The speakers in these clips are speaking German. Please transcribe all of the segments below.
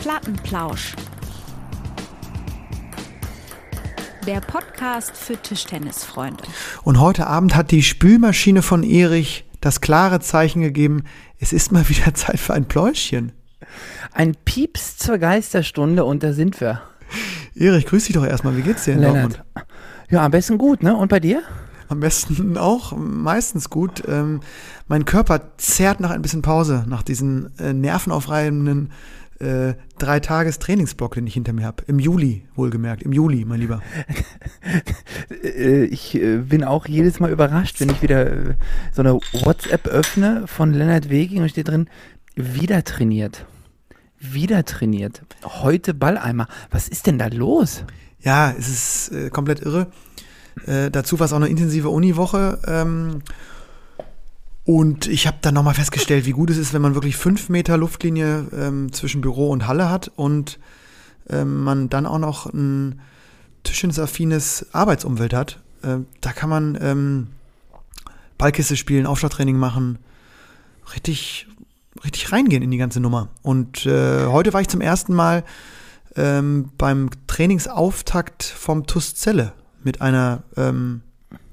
Plattenplausch. Der Podcast für Tischtennisfreunde. Und heute Abend hat die Spülmaschine von Erich das klare Zeichen gegeben, es ist mal wieder Zeit für ein Pläuschchen. Ein Pieps zur Geisterstunde und da sind wir. Erich, grüß dich doch erstmal. Wie geht's dir in Lennart. Dortmund? Ja, am besten gut, ne? Und bei dir? Am besten auch, meistens gut. Ähm, mein Körper zerrt nach ein bisschen Pause, nach diesen äh, nervenaufreibenden äh, drei Tages Trainingsblock, den ich hinter mir habe. Im Juli, wohlgemerkt. Im Juli, mein Lieber. Äh, Ich äh, bin auch jedes Mal überrascht, wenn ich wieder so eine WhatsApp öffne von Lennart Weging und steht drin, wieder trainiert. Wieder trainiert. Heute Balleimer. Was ist denn da los? Ja, es ist äh, komplett irre. Äh, dazu war es auch eine intensive Uniwoche. Ähm, und ich habe dann nochmal festgestellt, wie gut es ist, wenn man wirklich fünf Meter Luftlinie ähm, zwischen Büro und Halle hat und ähm, man dann auch noch ein tischtennisaffines Arbeitsumfeld hat. Äh, da kann man ähm, Ballkiste spielen, Aufschlagtraining machen, richtig, richtig reingehen in die ganze Nummer. Und äh, heute war ich zum ersten Mal ähm, beim Trainingsauftakt vom TUS Celle mit einer, ähm,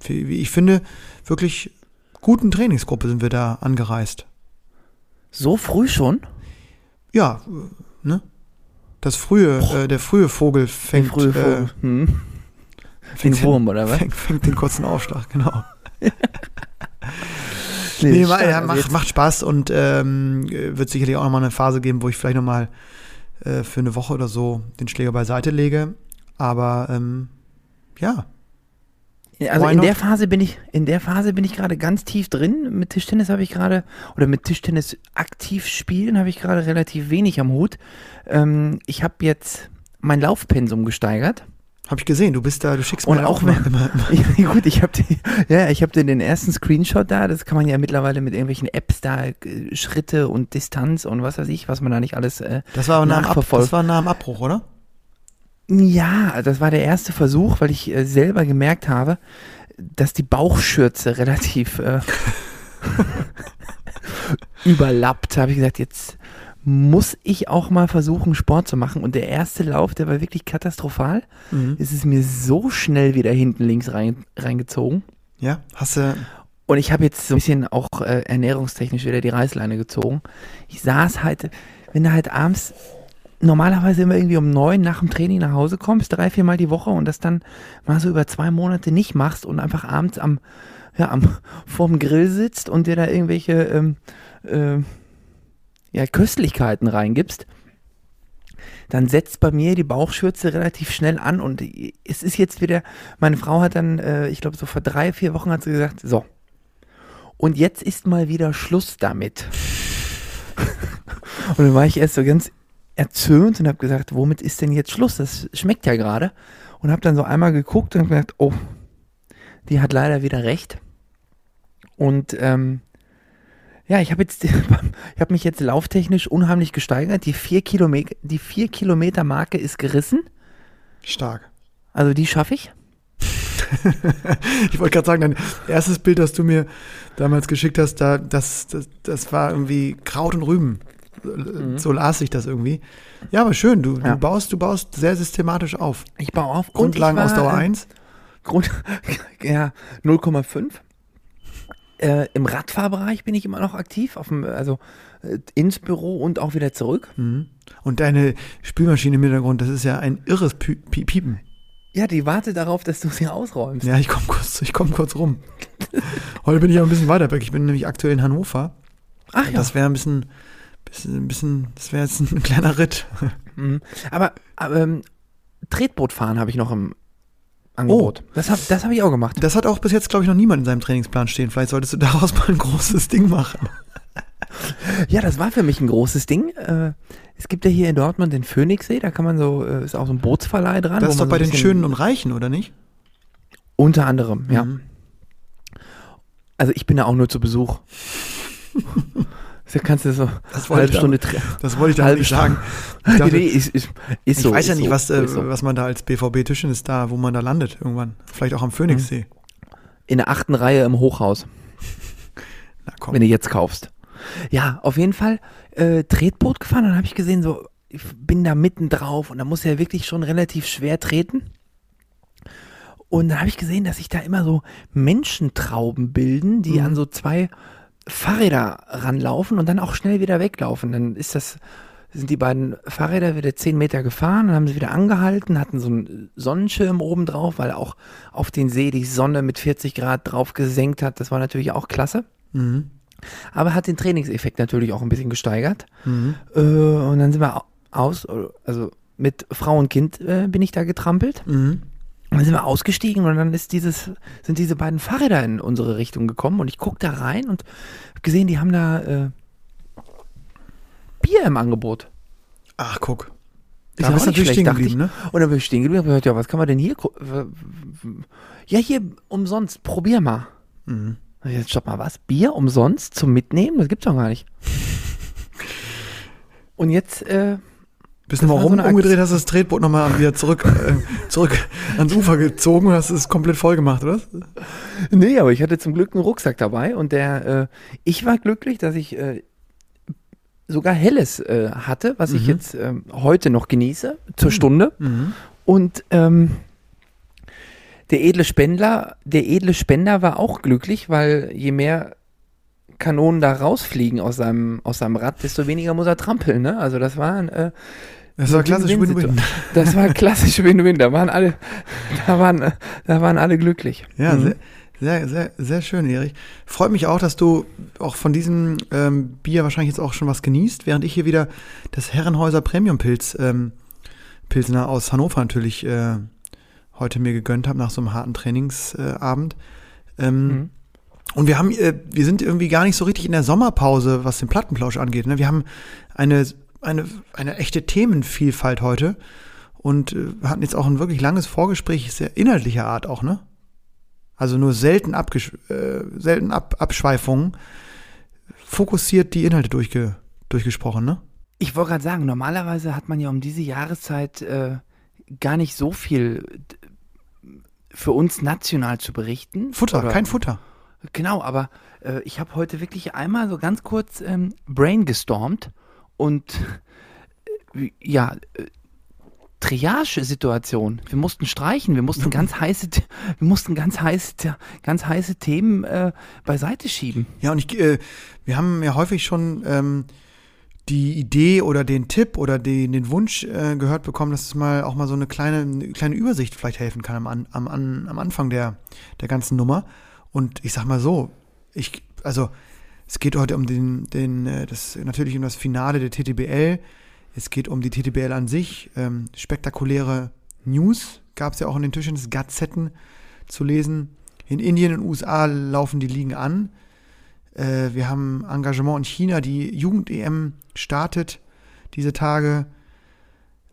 wie ich finde, wirklich guten Trainingsgruppe sind wir da angereist. So früh schon? Ja, äh, ne? Das frühe, äh, der frühe Vogel fängt, frühe Vogel. Äh, hm. fängt Den Wurm, oder was? Fängt, fängt den kurzen Aufschlag, genau. Nee, Nee, stark. ja, macht, macht Spaß und ähm, wird sicherlich auch nochmal eine Phase geben, wo ich vielleicht nochmal äh, für eine Woche oder so den Schläger beiseite lege. Aber ähm, ja, Also Why in not? der Phase bin ich, in der Phase bin ich gerade ganz tief drin. Mit Tischtennis habe ich gerade, oder mit Tischtennis aktiv spielen habe ich gerade relativ wenig am Hut. Ähm, ich habe jetzt mein Laufpensum gesteigert. habe ich gesehen. Du bist da, du schickst mir auch immer, immer, immer. Ja, gut, ich habe ja, ich habe den ersten Screenshot da. Das kann man ja mittlerweile mit irgendwelchen Apps da äh, Schritte und Distanz und was weiß ich, was man da nicht alles. Äh, Das war, nach dem Ab, Nachverfolgt. das war nach dem Abbruch, oder? Ja, das war der erste Versuch, weil ich äh, selber gemerkt habe, dass die Bauchschürze relativ äh, überlappt. Da habe ich gesagt, jetzt muss ich auch mal versuchen, Sport zu machen. Und der erste Lauf, der war wirklich katastrophal. Mhm. Es ist mir so schnell wieder hinten links rein, reingezogen. Ja, hast du. Und ich habe jetzt so ein bisschen auch äh, ernährungstechnisch wieder die Reißleine gezogen. Ich saß halt, wenn du halt abends normalerweise immer irgendwie um neun nach dem Training nach Hause kommst, drei, viermal die Woche und das dann mal so über zwei Monate nicht machst und einfach abends am, ja, am, vorm Grill sitzt und dir da irgendwelche, ähm, äh, ja, Köstlichkeiten reingibst, dann setzt bei mir die Bauchschürze relativ schnell an und es ist jetzt wieder, meine Frau hat dann, äh, ich glaube so vor drei, vier Wochen hat sie gesagt, so, und jetzt ist mal wieder Schluss damit. und dann war ich erst so ganz erzürnt und habe gesagt, womit ist denn jetzt Schluss? Das schmeckt ja gerade. Und habe dann so einmal geguckt und gedacht, oh, die hat leider wieder recht. Und ähm, ja, ich habe jetzt, ich habe mich jetzt lauftechnisch unheimlich gesteigert. Die vier Kilometer, die vier Kilometer Marke ist gerissen. Stark. Also die schaffe ich. Ich wollte gerade sagen, dein erstes Bild, das du mir damals geschickt hast, da, das, das, das war irgendwie Kraut und Rüben. So las ich das irgendwie. Ja, aber schön, du, Ja. du baust, du baust sehr systematisch auf. Ich baue auf. Grundlagen und ich war, Ausdauer äh, 1. Grund, ja, 0,5. Äh, Im Radfahrbereich bin ich immer noch aktiv, auf dem, also äh, ins Büro und auch wieder zurück. Mhm. Und deine Spülmaschine im Hintergrund, das ist ja ein irres Piepen. Ja, die wartet darauf, dass du sie ausräumst. Ja, ich komme kurz, ich komm kurz rum. Heute bin ich aber ein bisschen weiter weg. Ich bin nämlich aktuell in Hannover. Ach ja. Das wäre ein bisschen, bisschen, ein bisschen, das wäre jetzt ein kleiner Ritt. Mhm. Aber, aber ähm, Tretboot fahren habe ich noch im Angebot. Das habe das hab ich auch gemacht. Das hat auch bis jetzt, glaube ich, noch niemand in seinem Trainingsplan stehen. Vielleicht solltest du daraus mal ein großes Ding machen. Ja, das war für mich ein großes Ding. Äh, es gibt ja hier in Dortmund den Phoenixsee, da kann man so, äh, ist auch so ein Bootsverleih dran. Das ist doch so bei ein den Schönen und Reichen, oder nicht? Unter anderem, ja. Mhm. Also ich bin da auch nur zu Besuch. Da kannst du so Das eine wollte halbe ich Stunde tre- Das wollte ich da nicht sagen. Ich, dachte, nee, ist, ist, ist ich so. weiß ja nicht, was, äh, so. was man da als BVB-Tischchen ist, da, wo man da landet irgendwann. Vielleicht auch am Phoenixsee. In der achten Reihe im Hochhaus, Na komm. wenn du jetzt kaufst. Ja, auf jeden Fall äh, Tretboot gefahren und dann habe ich gesehen, so ich bin da mitten drauf und da muss er wirklich schon relativ schwer treten. Und dann habe ich gesehen, dass sich da immer so Menschentrauben bilden, die Mhm. an so zwei Fahrräder ranlaufen und dann auch schnell wieder weglaufen. Dann ist das, sind die beiden Fahrräder wieder zehn Meter gefahren, dann haben sie wieder angehalten, hatten so einen Sonnenschirm oben drauf, weil auch auf den See die Sonne mit 40 Grad drauf gesenkt hat. Das war natürlich auch klasse. Mhm. Aber hat den Trainingseffekt natürlich auch ein bisschen gesteigert. Mhm. Äh, und dann sind wir au- aus, also mit Frau und Kind äh, bin ich da getrampelt. Mhm. Und dann sind wir ausgestiegen und dann ist dieses, sind diese beiden Fahrräder in unsere Richtung gekommen und ich guck da rein und hab gesehen, die haben da äh, Bier im Angebot. Ach, guck. Ist Da nicht natürlich schlecht, stehen geblieben, ne? Und dann bin ich stehen geblieben und hab gesagt, ja, was kann man denn hier? Ja, hier umsonst, probier mal. Mhm. Jetzt stopp mal, was? Bier umsonst zum Mitnehmen? Das gibt's doch gar nicht. Und jetzt, äh, Bist Das nochmal war so rum, eine umgedreht, hast das Tretboot nochmal wieder zurück, äh, zurück ans Ufer gezogen und hast es komplett voll gemacht, oder? Nee, aber ich hatte zum Glück einen Rucksack dabei und der, äh, ich war glücklich, dass ich äh, sogar Helles äh, hatte, was ich Mhm. jetzt ähm, heute noch genieße, zur Stunde. Mhm. Und ähm, der edle Spender, der edle Spender war auch glücklich, weil je mehr Kanonen da rausfliegen aus seinem, aus seinem Rad, desto weniger muss er trampeln. Ne? Also das war ein, äh, Das war klassisch. Win-Win. Das war klassisch Win-Win. Da waren alle, da waren, da waren alle glücklich. Ja, Mhm. sehr, sehr, sehr, sehr schön, Erich. Freut mich auch, dass du auch von diesem ähm, Bier wahrscheinlich jetzt auch schon was genießt, während ich hier wieder das Herrenhäuser Premium Pilz, ähm, Pilsner aus Hannover natürlich äh, heute mir gegönnt habe nach so einem harten Trainingsabend. ähm, Mhm. Und wir haben, äh, wir sind irgendwie gar nicht so richtig in der Sommerpause, was den Plattenplausch angeht. Ne? Wir haben eine, eine, eine echte Themenvielfalt heute und äh, hatten jetzt auch ein wirklich langes Vorgespräch, sehr inhaltlicher Art auch, ne? Also nur selten, abgesch äh, selten Ab Abschweifungen, fokussiert die Inhalte durchge durchgesprochen, ne? Ich wollte gerade sagen, normalerweise hat man ja um diese Jahreszeit äh, gar nicht so viel für uns national zu berichten. Futter, Oder- kein Futter. Genau, aber äh, ich habe heute wirklich einmal so ganz kurz ähm, Brain gestormt und äh, ja, äh, Triage-Situation. Wir mussten streichen, wir mussten ganz heiße, wir mussten ganz heiße, ganz heiße Themen äh, beiseite schieben. Ja, und ich, äh, wir haben ja häufig schon ähm, die Idee oder den Tipp oder den, den Wunsch äh, gehört bekommen, dass es mal auch mal so eine kleine, eine kleine Übersicht vielleicht helfen kann am, am, am Anfang der, der ganzen Nummer. Und ich sag mal so, ich, also es geht heute um den, den, äh, das natürlich um das Finale der TTBL. Es geht um die TTBL an sich. Ähm, spektakuläre News gab es ja auch in den Tischtennis Gazetten zu lesen. In Indien und USA laufen die Ligen an. Äh, wir haben Engagement in China, die Jugend-EM startet diese Tage.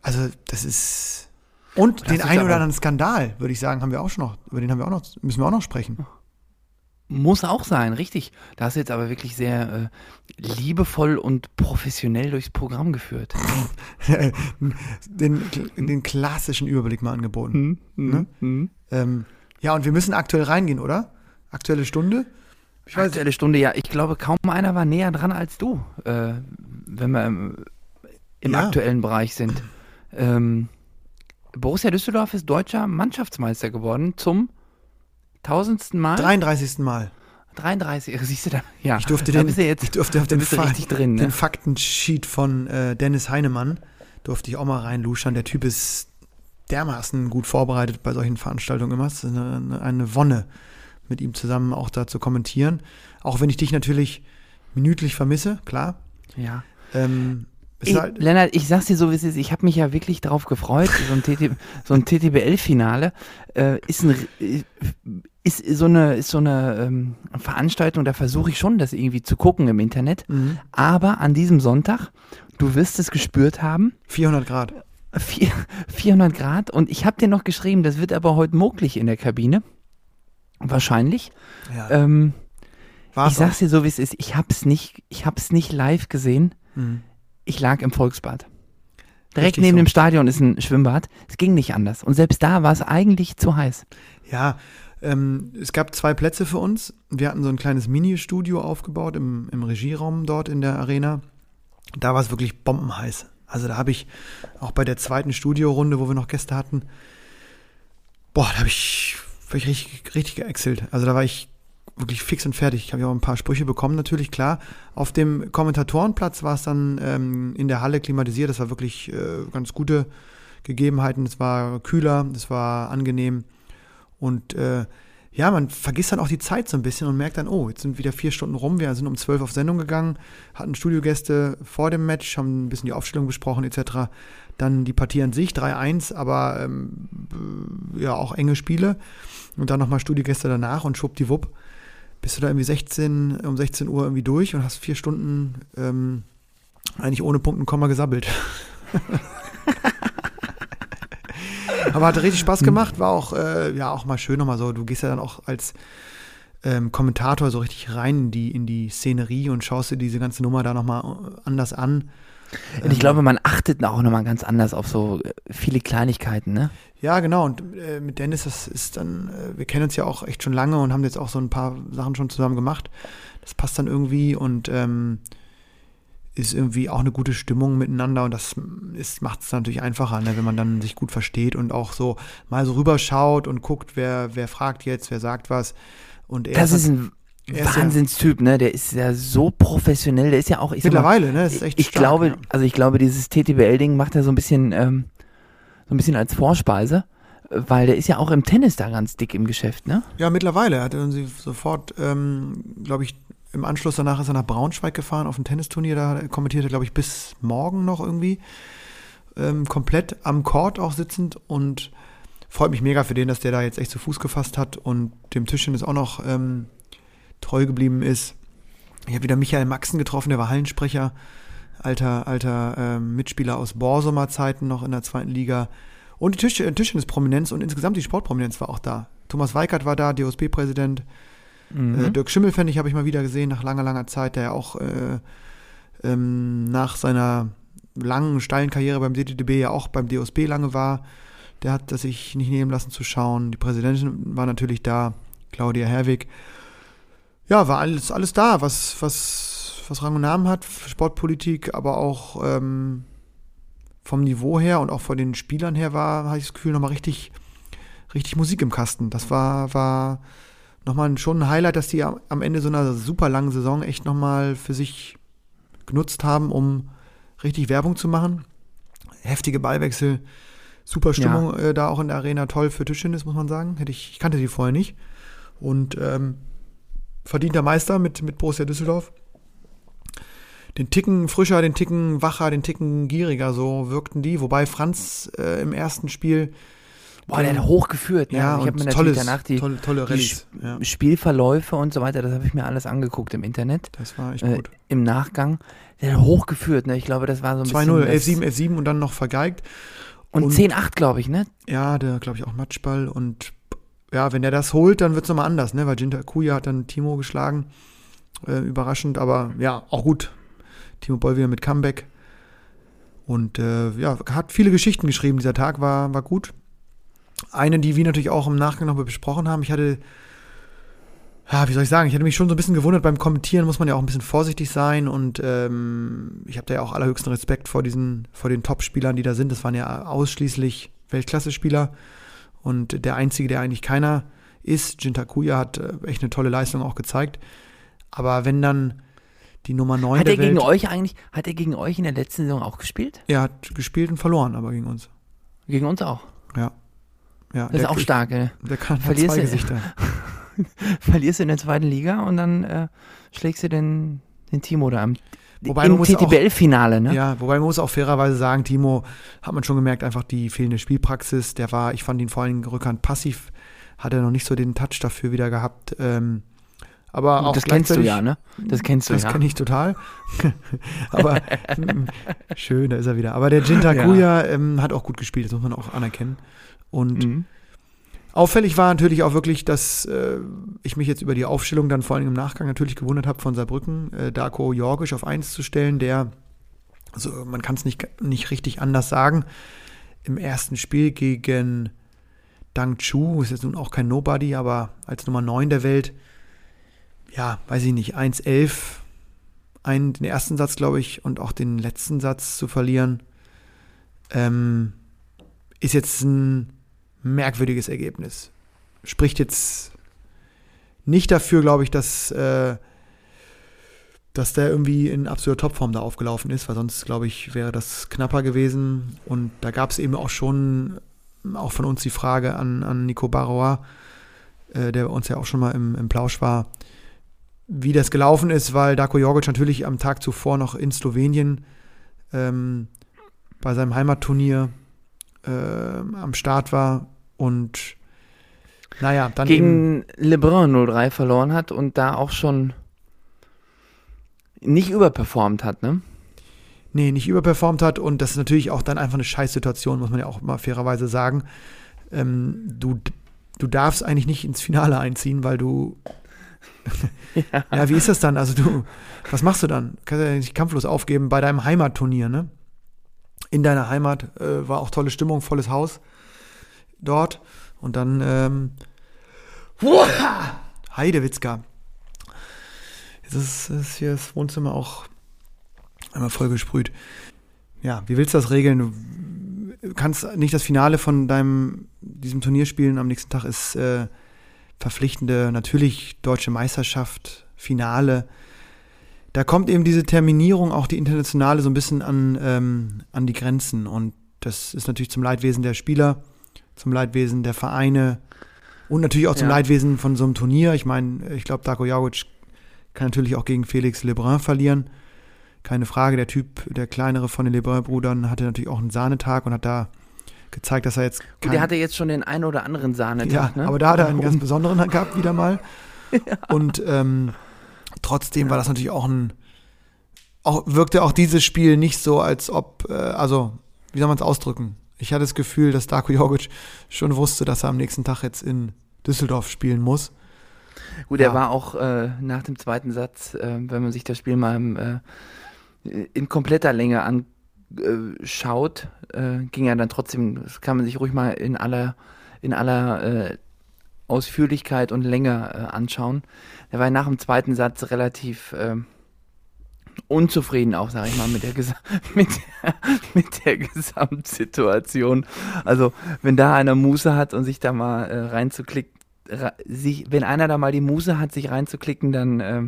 Also, das ist. Und Das den einen oder anderen Skandal, würde ich sagen, haben wir auch schon noch, über den haben wir auch noch, müssen wir auch noch sprechen. Muss auch sein, richtig. Da hast du jetzt aber wirklich sehr äh, liebevoll und professionell durchs Programm geführt. den, den klassischen Überblick mal angeboten. Hm, Ne? Ähm, ja, und wir müssen aktuell reingehen, oder? Aktuelle Stunde? Ich weiß, Aktuelle Stunde, ja. Ich glaube, kaum einer war näher dran als du, äh, wenn wir im, im Ja. aktuellen Bereich sind. Ähm, Borussia Düsseldorf ist deutscher Mannschaftsmeister geworden zum tausendsten Mal. 33. Mal. 33, siehst du da? Ja, Ich durfte den, jetzt, ich durfte auf den, Fa drin. den Ne? Faktensheet von äh, Dennis Heinemann durfte ich auch mal reinluschern. Der Typ ist dermaßen gut vorbereitet bei solchen Veranstaltungen immer. Es ist eine, eine, eine Wonne, mit ihm zusammen auch da zu kommentieren. Auch wenn ich dich natürlich minütlich vermisse, klar. Ja. Ähm, Ich, halt, Lennart, ich sag's dir so, wie es ist. Ich habe mich ja wirklich darauf gefreut. So ein, TT, so ein TTBL-Finale äh, ist, ein, äh, ist so eine, ist so eine ähm, Veranstaltung, da versuche ich schon, das irgendwie zu gucken im Internet. mhm. Aber an diesem Sonntag, du wirst es gespürt haben, 400 Grad. vier- 400 Grad. Und ich habe dir noch geschrieben, das wird aber heute möglich in der Kabine. Wahrscheinlich. Ja, Ähm, war's ich sag's dir so, wie es ist. Ich hab's nicht, ich hab's nicht live gesehen. Mhm. Ich lag im Volksbad. Direkt Richtig neben so. dem Stadion ist ein Schwimmbad. Es ging nicht anders. Und selbst da war es eigentlich zu heiß. Ja, ähm, es gab zwei Plätze für uns. Wir hatten so ein kleines Mini-Studio aufgebaut im, im Regieraum dort in der Arena. Da war es wirklich bombenheiß. Also da habe ich auch bei der zweiten Studiorunde, wo wir noch Gäste hatten, boah, da habe ich, hab ich richtig, richtig geäxelt. Also da war ich wirklich fix und fertig. Ich habe ja auch ein paar Sprüche bekommen, natürlich, klar. Auf dem Kommentatorenplatz war es dann ähm, in der Halle klimatisiert. Das war wirklich äh, ganz gute Gegebenheiten. Es war kühler, es war angenehm. Und äh, ja, man vergisst dann auch die Zeit so ein bisschen und merkt dann, oh, jetzt sind wieder vier Stunden rum, wir sind um zwölf auf Sendung gegangen, hatten Studiogäste vor dem Match, haben ein bisschen die Aufstellung besprochen etc. Dann die Partie an sich, 3-1, aber ähm, ja, auch enge Spiele. Und dann nochmal Studiogäste danach und schwuppdiwupp bist du da irgendwie 16, um 16 Uhr irgendwie durch und hast vier Stunden ähm, eigentlich ohne Punkt und Komma gesabbelt. Aber hat richtig Spaß gemacht, war auch, äh, ja, auch mal schön nochmal so. Du gehst ja dann auch als ähm, Kommentator so richtig rein in die, in die Szenerie und schaust dir diese ganze Nummer da nochmal anders an. Und ich glaube, man achtet auch nochmal ganz anders auf so äh, viele Kleinigkeiten, ne? Ja, genau. Und äh, mit Dennis, das ist dann, äh, wir kennen uns ja auch echt schon lange und haben jetzt auch so ein paar Sachen schon zusammen gemacht. Das passt dann irgendwie und ähm, ist irgendwie auch eine gute Stimmung miteinander und das macht es natürlich einfacher, ne, wenn man dann sich gut versteht und auch so mal so rüberschaut und guckt, wer, wer fragt jetzt, wer sagt was. Und er das ist ein Wahnsinnstyp, ne? Der ist ja so professionell, der ist ja auch. Ich Mittlerweile, mal, ne? Das ist echt ich stark, glaube, ja. also ich glaube, dieses TTBL-Ding macht er so ein bisschen, ähm, so ein bisschen als Vorspeise, weil der ist ja auch im Tennis da ganz dick im Geschäft, ne? Ja, mittlerweile. Er hat sie sofort, ähm, glaube ich, im Anschluss danach ist er nach Braunschweig gefahren auf ein Tennisturnier. Da kommentiert er, glaube ich, bis morgen noch irgendwie. Ähm, komplett am Court auch sitzend und freut mich mega für den, dass der da jetzt echt zu Fuß gefasst hat und dem Tischchen ist auch noch ähm, treu geblieben ist. Ich habe wieder Michael Maxen getroffen, der war Hallensprecher, alter, alter ähm, Mitspieler aus Borsumer Zeiten noch in der zweiten Liga. Und die Tisch, äh, Tischtennis-Prominenz und insgesamt die Sportprominenz war auch da. Thomas Weikert war da, DOSB-Präsident. Mhm. Äh, Dirk Schimmelfennig habe ich mal wieder gesehen nach langer, langer Zeit, der ja auch äh, ähm, nach seiner langen, steilen Karriere beim DTDB ja auch beim DOSB lange war. Der hat das sich nicht nehmen lassen zu schauen. Die Präsidentin war natürlich da, Claudia Herwig. Ja, war alles, alles da, was, was, was Rang und Namen hat, Sportpolitik, aber auch ähm, vom Niveau her und auch von den Spielern her war, hatte ich das Gefühl, nochmal richtig, richtig Musik im Kasten. Das war, war nochmal schon ein Highlight, dass die am Ende so einer super langen Saison echt nochmal für sich genutzt haben, um richtig Werbung zu machen. Heftige Ballwechsel, super Stimmung ja. äh, da auch in der Arena, toll für Tischtennis, muss man sagen. Hätte ich, ich kannte die vorher nicht. Und ähm, verdienter Meister mit, mit Borussia Düsseldorf. Den Ticken frischer, den Ticken wacher, den Ticken gieriger, so wirkten die. Wobei Franz äh, im ersten Spiel Boah, der hat hochgeführt. Ne? Ja, ich habe mir tolles, danach die, tolle, tolle die ja. Spielverläufe und so weiter, das habe ich mir alles angeguckt im Internet. Das war echt äh, gut. Im Nachgang. Der hat hochgeführt, ne? Ich glaube, das war so ein 2-0, 11-7, 11-7 und dann noch vergeigt. Und, und 10-8, glaube ich, ne? Ja, der, glaube ich, auch Matschball. Und ja, wenn der das holt, dann wird es nochmal anders, ne? Weil Jinta Kuya hat dann Timo geschlagen. Äh, überraschend, aber ja, auch gut. Timo Boll wieder mit Comeback. Und äh, ja, hat viele Geschichten geschrieben. Dieser Tag war, war gut. Eine, die wir natürlich auch im Nachgang noch besprochen haben. Ich hatte, ja, wie soll ich sagen, ich hatte mich schon so ein bisschen gewundert. Beim Kommentieren muss man ja auch ein bisschen vorsichtig sein und ähm, ich habe da ja auch allerhöchsten Respekt vor diesen, vor den Top-Spielern, die da sind. Das waren ja ausschließlich Weltklasse-Spieler und der einzige, der eigentlich keiner ist, Jintakuya, hat äh, echt eine tolle Leistung auch gezeigt. Aber wenn dann die Nummer 9 Hat er gegen Welt, euch eigentlich, hat er gegen euch in der letzten Saison auch gespielt? Er hat gespielt und verloren, aber gegen uns. Gegen uns auch. Ja. Ja Das ist auch stark, ey. Der kann Verlierst zwei du- Gesichter. Verlierst du in der zweiten Liga und dann äh, schlägst du den, den Timo da am Wobei im TTBL-Finale, ne? Ja, wobei man muss auch fairerweise sagen, Timo hat man schon gemerkt, einfach die fehlende Spielpraxis. Der war, ich fand ihn vor allem Rückhand passiv, hat er noch nicht so den Touch dafür wieder gehabt. Ähm, aber auch das kennst du ja, ne? Das kennst du Das ja. kenne ich total. Aber schön, da ist er wieder. Aber der Jin Takuya ähm, hat auch gut gespielt, das muss man auch anerkennen. Und Mhm. auffällig war natürlich auch wirklich, dass äh, ich mich jetzt über die Aufstellung dann vor allem im Nachgang natürlich gewundert habe von Saarbrücken, äh, Darko Jorgisch auf 1 zu stellen, der, also man kann es nicht, nicht richtig anders sagen, im ersten Spiel gegen Dang Chu, ist jetzt nun auch kein Nobody, aber als Nummer 9 der Welt, ja, weiß ich nicht, 1-11, einen, den ersten Satz, glaube ich, und auch den letzten Satz zu verlieren, ähm, ist jetzt ein merkwürdiges Ergebnis. Spricht jetzt nicht dafür, glaube ich, dass, äh, dass der irgendwie in absoluter Topform da aufgelaufen ist, weil sonst, glaube ich, wäre das knapper gewesen. Und da gab es eben auch schon, auch von uns die Frage an, an Nico Baroa, äh, der uns ja auch schon mal im, im Plausch war, wie das gelaufen ist, weil Darko Jorgic natürlich am Tag zuvor noch in Slowenien ähm, bei seinem Heimatturnier äh, am Start war und naja, dann gegen Lebrun 03 verloren hat und da auch schon nicht überperformt hat, ne? Nee, nicht überperformt hat und das ist natürlich auch dann einfach eine Scheißsituation, muss man ja auch mal fairerweise sagen. Ähm, du, du darfst eigentlich nicht ins Finale einziehen, weil du ja. ja. wie ist das dann? Also du, was machst du dann? Kannst du ja nicht kampflos aufgeben bei deinem Heimatturnier, ne? In deiner Heimat äh, war auch tolle Stimmung, volles Haus dort. Und dann, ähm, Heidewitzka. Jetzt ist, ist hier das Wohnzimmer auch einmal voll gesprüht. Ja, wie willst du das regeln? Du kannst nicht das Finale von deinem, diesem Turnier spielen. Am nächsten Tag ist äh, verpflichtende, natürlich deutsche Meisterschaft, Finale. Da kommt eben diese Terminierung, auch die internationale, so ein bisschen an, ähm, an die Grenzen. Und das ist natürlich zum Leidwesen der Spieler, zum Leidwesen der Vereine und natürlich auch zum ja. Leidwesen von so einem Turnier. Ich meine, ich glaube, Darko Jagoc kann natürlich auch gegen Felix Lebrun verlieren. Keine Frage, der Typ, der kleinere von den Lebrun-Brüdern, hatte natürlich auch einen Sahnetag und hat da gezeigt, dass er jetzt. Kein, der hatte jetzt schon den einen oder anderen Sahnetag, ja, ne? aber da hat er einen ganz besonderen gehabt, wieder mal. ja. Und ähm, trotzdem war das natürlich auch ein. Auch, wirkte auch dieses Spiel nicht so, als ob, äh, also, wie soll man es ausdrücken? Ich hatte das Gefühl, dass Darko Jogic schon wusste, dass er am nächsten Tag jetzt in Düsseldorf spielen muss. Gut, er war auch äh, nach dem zweiten Satz, äh, wenn man sich das Spiel mal im, äh, in kompletter Länge an, äh, schaut, äh, ging er dann trotzdem, das kann man sich ruhig mal in aller, in aller äh, Ausführlichkeit und Länge äh, anschauen. Er war nach dem zweiten Satz relativ ähm, unzufrieden auch, sage ich mal, mit der, mit, der, mit der Gesamtsituation. Also wenn da einer Muße hat und sich da mal äh, reinzuklicken, sich, wenn einer da mal die Muße hat, sich reinzuklicken, dann äh,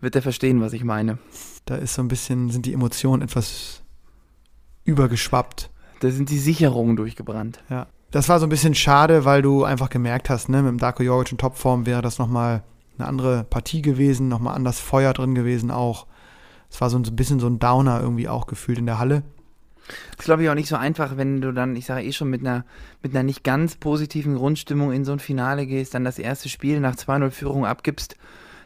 wird er verstehen, was ich meine. Da ist so ein bisschen, sind die Emotionen etwas übergeschwappt. Da sind die Sicherungen durchgebrannt. Ja. Das war so ein bisschen schade, weil du einfach gemerkt hast, ne, mit dem Darko Joric in Topform wäre das nochmal eine andere Partie gewesen, nochmal anders Feuer drin gewesen auch. Es war so ein bisschen so ein Downer irgendwie auch gefühlt in der Halle. Das ist, glaube ich, auch nicht so einfach, wenn du dann, ich sage eh schon, mit einer, mit einer nicht ganz positiven Grundstimmung in so ein Finale gehst, dann das erste Spiel nach 2-0 Führung abgibst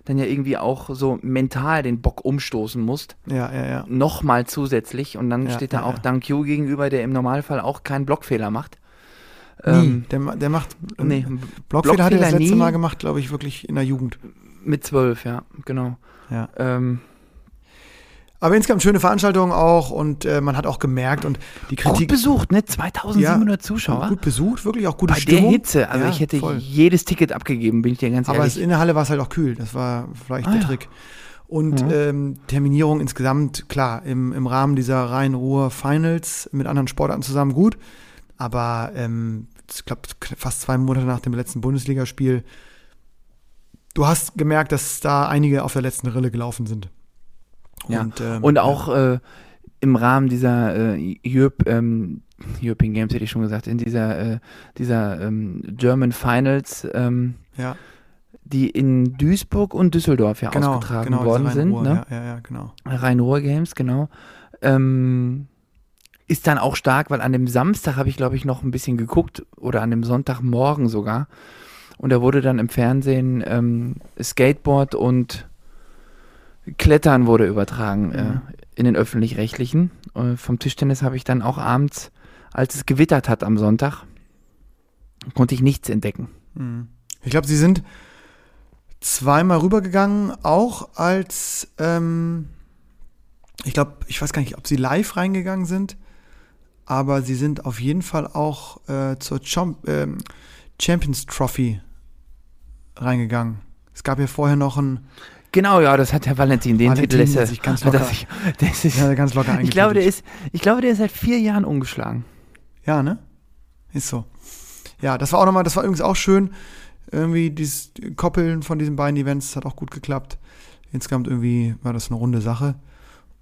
dann ja irgendwie auch so mental den Bock umstoßen musst. Ja, ja, ja. Nochmal zusätzlich. Und dann ja, steht da ja, auch ja. Dank Yu gegenüber, der im Normalfall auch keinen Blockfehler macht. Nie. Ähm, der, der macht. Nee, Blockfehler, Blockfehler hat er das letzte nie. Mal gemacht, glaube ich, wirklich in der Jugend. Mit zwölf, ja, genau. Ja. Ähm, aber insgesamt schöne Veranstaltung auch und äh, man hat auch gemerkt und die Kritik. Gut besucht, ne? 2700 ja, Zuschauer. Gut besucht, wirklich auch gute Bei Stimmung. der Hitze, also ja, ich hätte voll. jedes Ticket abgegeben, bin ich dir ganz ehrlich. Aber in der Halle war es halt auch kühl, das war vielleicht ah, der ja. Trick. Und mhm. ähm, Terminierung insgesamt, klar, im, im Rahmen dieser Rhein-Ruhr-Finals mit anderen Sportarten zusammen gut. Aber ähm, ich glaube, fast zwei Monate nach dem letzten Bundesligaspiel, du hast gemerkt, dass da einige auf der letzten Rille gelaufen sind. Ja. Und, ähm, und auch äh, im Rahmen dieser äh, Europe, ähm, European Games hätte ich schon gesagt, in dieser, äh, dieser ähm, German Finals, ähm, ja. die in Duisburg und Düsseldorf ja genau, ausgetragen genau, worden sind. Ne? Ja, ja, ja, genau. Rhein-Ruhr Games, genau. Ähm, ist dann auch stark, weil an dem Samstag habe ich, glaube ich, noch ein bisschen geguckt oder an dem Sonntagmorgen sogar. Und da wurde dann im Fernsehen ähm, Skateboard und Klettern wurde übertragen äh, mhm. in den öffentlich-rechtlichen. Äh, vom Tischtennis habe ich dann auch abends, als es gewittert hat am Sonntag, konnte ich nichts entdecken. Mhm. Ich glaube, sie sind zweimal rübergegangen, auch als, ähm, ich glaube, ich weiß gar nicht, ob sie live reingegangen sind, aber sie sind auf jeden Fall auch äh, zur Chom äh, Champions Trophy reingegangen. Es gab ja vorher noch ein Genau, ja, das hat Herr Valentin. Den Valentin Titel hat er sich ganz er locker- sich- das ist, Ja, ganz locker ich glaube, der ist, ich glaube, der ist seit vier Jahren ungeschlagen. Ja, ne? Ist so. Ja, das war auch nochmal, das war übrigens auch schön. Irgendwie dieses Koppeln von diesen beiden Events hat auch gut geklappt. Insgesamt irgendwie war das eine runde Sache.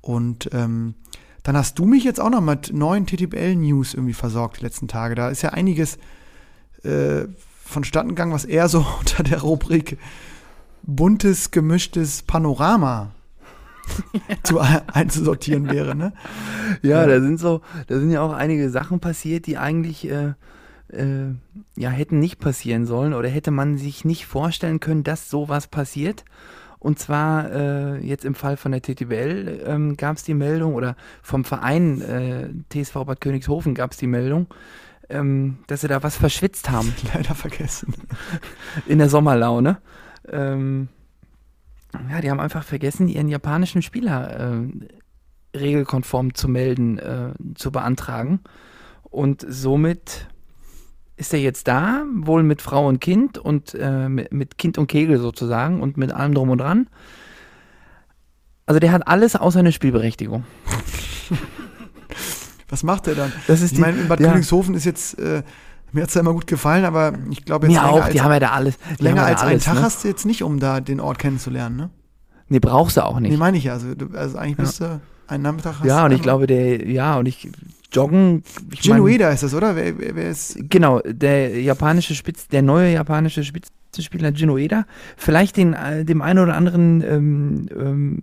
Und ähm, dann hast du mich jetzt auch noch mit neuen TTBL-News irgendwie versorgt die letzten Tage. Da ist ja einiges äh, vonstatten gegangen, was eher so unter der Rubrik buntes, gemischtes Panorama zu einzusortieren wäre, ne? Ja, Ja. da sind so, da sind ja auch einige Sachen passiert, die eigentlich äh, äh, ja hätten nicht passieren sollen oder hätte man sich nicht vorstellen können, dass sowas passiert. Und zwar äh, jetzt im Fall von der TTBL ähm, gab es die Meldung oder vom Verein äh, TSV Bad Königshofen gab es die Meldung, ähm, dass sie da was verschwitzt haben Leider vergessen. in der Sommerlaune. Ähm, ja, die haben einfach vergessen, ihren japanischen Spieler äh, regelkonform zu melden, äh, zu beantragen. Und somit ist er jetzt da, wohl mit Frau und Kind und äh, mit, Kind und Kegel sozusagen und mit allem drum und dran. Also der hat alles außer eine Spielberechtigung. Was macht er dann? Das ist Ich meine, in Bad ja. Königshofen ist jetzt, äh, mir hat es ja immer gut gefallen, aber ich glaube jetzt Mir länger, auch, als, die haben ja da alles. Länger als einen alles, Tag ne? hast du jetzt nicht, um da den Ort kennenzulernen, ne? Nee, brauchst du auch nicht. Nee, meine ich ja. Also, also eigentlich Ja. bist du einen Nachmittag hast ja, und ich glaube, der, ja, und ich joggen. Ich mein- Genueda ist das, oder? Wer, wer, wer ist. Genau, der japanische Spitz, der neue japanische Spitzenspieler Ginoeda, vielleicht den, äh, dem einen oder anderen ähm, ähm,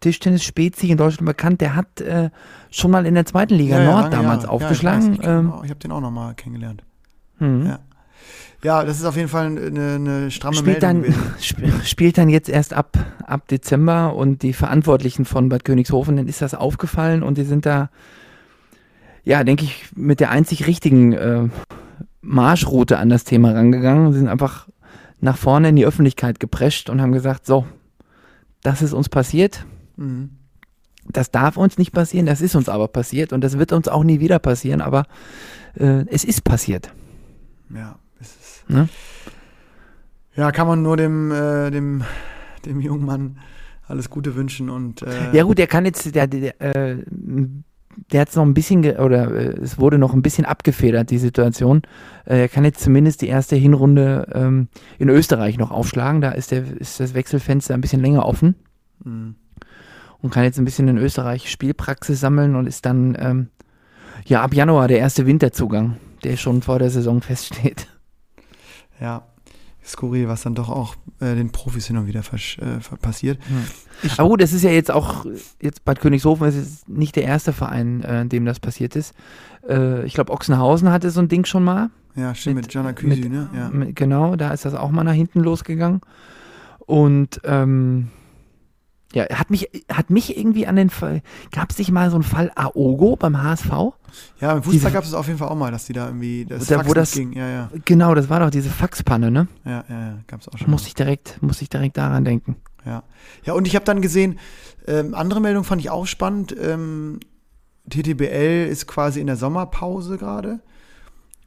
Tischtennis-Spezi in Deutschland bekannt, der hat äh, schon mal in der zweiten Liga Nord lange damals Jahre. aufgeschlagen. Ja, ich weiß, ich ähm, ich habe den auch nochmal kennengelernt. hm. Ja. Ja, das ist auf jeden Fall eine, eine stramme Spielt Meldung dann, sp- spielt dann jetzt erst ab, ab Dezember und die Verantwortlichen von Bad Königshofen, denen ist das aufgefallen und die sind da, ja, denke ich, mit der einzig richtigen äh, Marschroute an das Thema rangegangen. Sie sind einfach nach vorne in die Öffentlichkeit geprescht und haben gesagt, so, das ist uns passiert, Mhm. das darf uns nicht passieren, das ist uns aber passiert und das wird uns auch nie wieder passieren, aber äh, es ist passiert. Ja, es ist. Ne? Ja, kann man nur dem, äh, dem, dem jungen Mann alles Gute wünschen und. Äh, Ja gut, der kann jetzt, der, der, äh, der hat es noch ein bisschen, oder äh, es wurde noch ein bisschen abgefedert, die Situation. Äh, er kann jetzt zumindest die erste Hinrunde ähm, in Österreich noch aufschlagen. Da ist, der, ist das Wechselfenster ein bisschen länger offen mhm. Und kann jetzt ein bisschen in Österreich Spielpraxis sammeln und ist dann ähm, ja ab Januar der erste Winterzugang, der schon vor der Saison feststeht. Ja, skurril, was dann doch auch äh, den Profis hin und wieder äh, passiert. Aber gut, das ist ja jetzt auch, jetzt Bad Königshofen ist jetzt nicht der erste Verein, äh, dem das passiert ist. Äh, ich glaube, Ochsenhausen hatte so ein Ding schon mal. Ja, stimmt, mit, Mit- Gianna Küsi, ne? Ja. Mit- Genau, da ist das auch mal nach hinten losgegangen. Und ähm, ja, hat mich, hat mich irgendwie an den Fall. Gab es nicht mal so einen Fall Aogo beim HSV? ja, im Fußball gab es auf jeden Fall auch mal, dass die da irgendwie das Da, Fax das- ging. Ja, ja, Genau, das war doch diese Faxpanne, ne? ja, ja, ja gab es auch schon. Muss ich direkt, muss ich direkt daran denken. Ja, ja und ich habe dann gesehen, ähm, andere Meldung fand ich auch spannend. Ähm, TTBL ist quasi in der Sommerpause gerade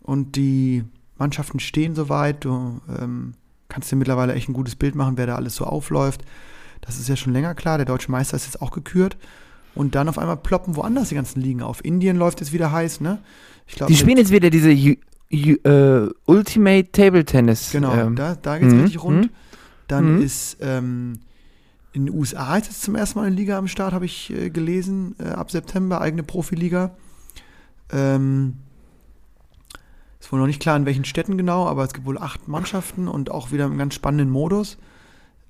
und die Mannschaften stehen soweit. Du ähm, kannst dir mittlerweile echt ein gutes Bild machen, wer da alles so aufläuft. Das ist ja schon länger klar. Der deutsche Meister ist jetzt auch gekürt. Und dann auf einmal ploppen woanders die ganzen Ligen auf. Indien läuft jetzt wieder heiß, ne? Ich glaub, Die spielen jetzt wieder diese U U äh, Ultimate Table Tennis. Genau, ähm, da, da geht es mhm, richtig rund. mhm. Dann Mhm. ist ähm, in den USA ist jetzt zum ersten Mal eine Liga am Start, habe ich äh, gelesen, äh, ab September, eigene Profiliga. Ähm, ist wohl noch nicht klar, in welchen Städten genau, aber es gibt wohl acht Mannschaften und auch wieder einen ganz spannenden Modus.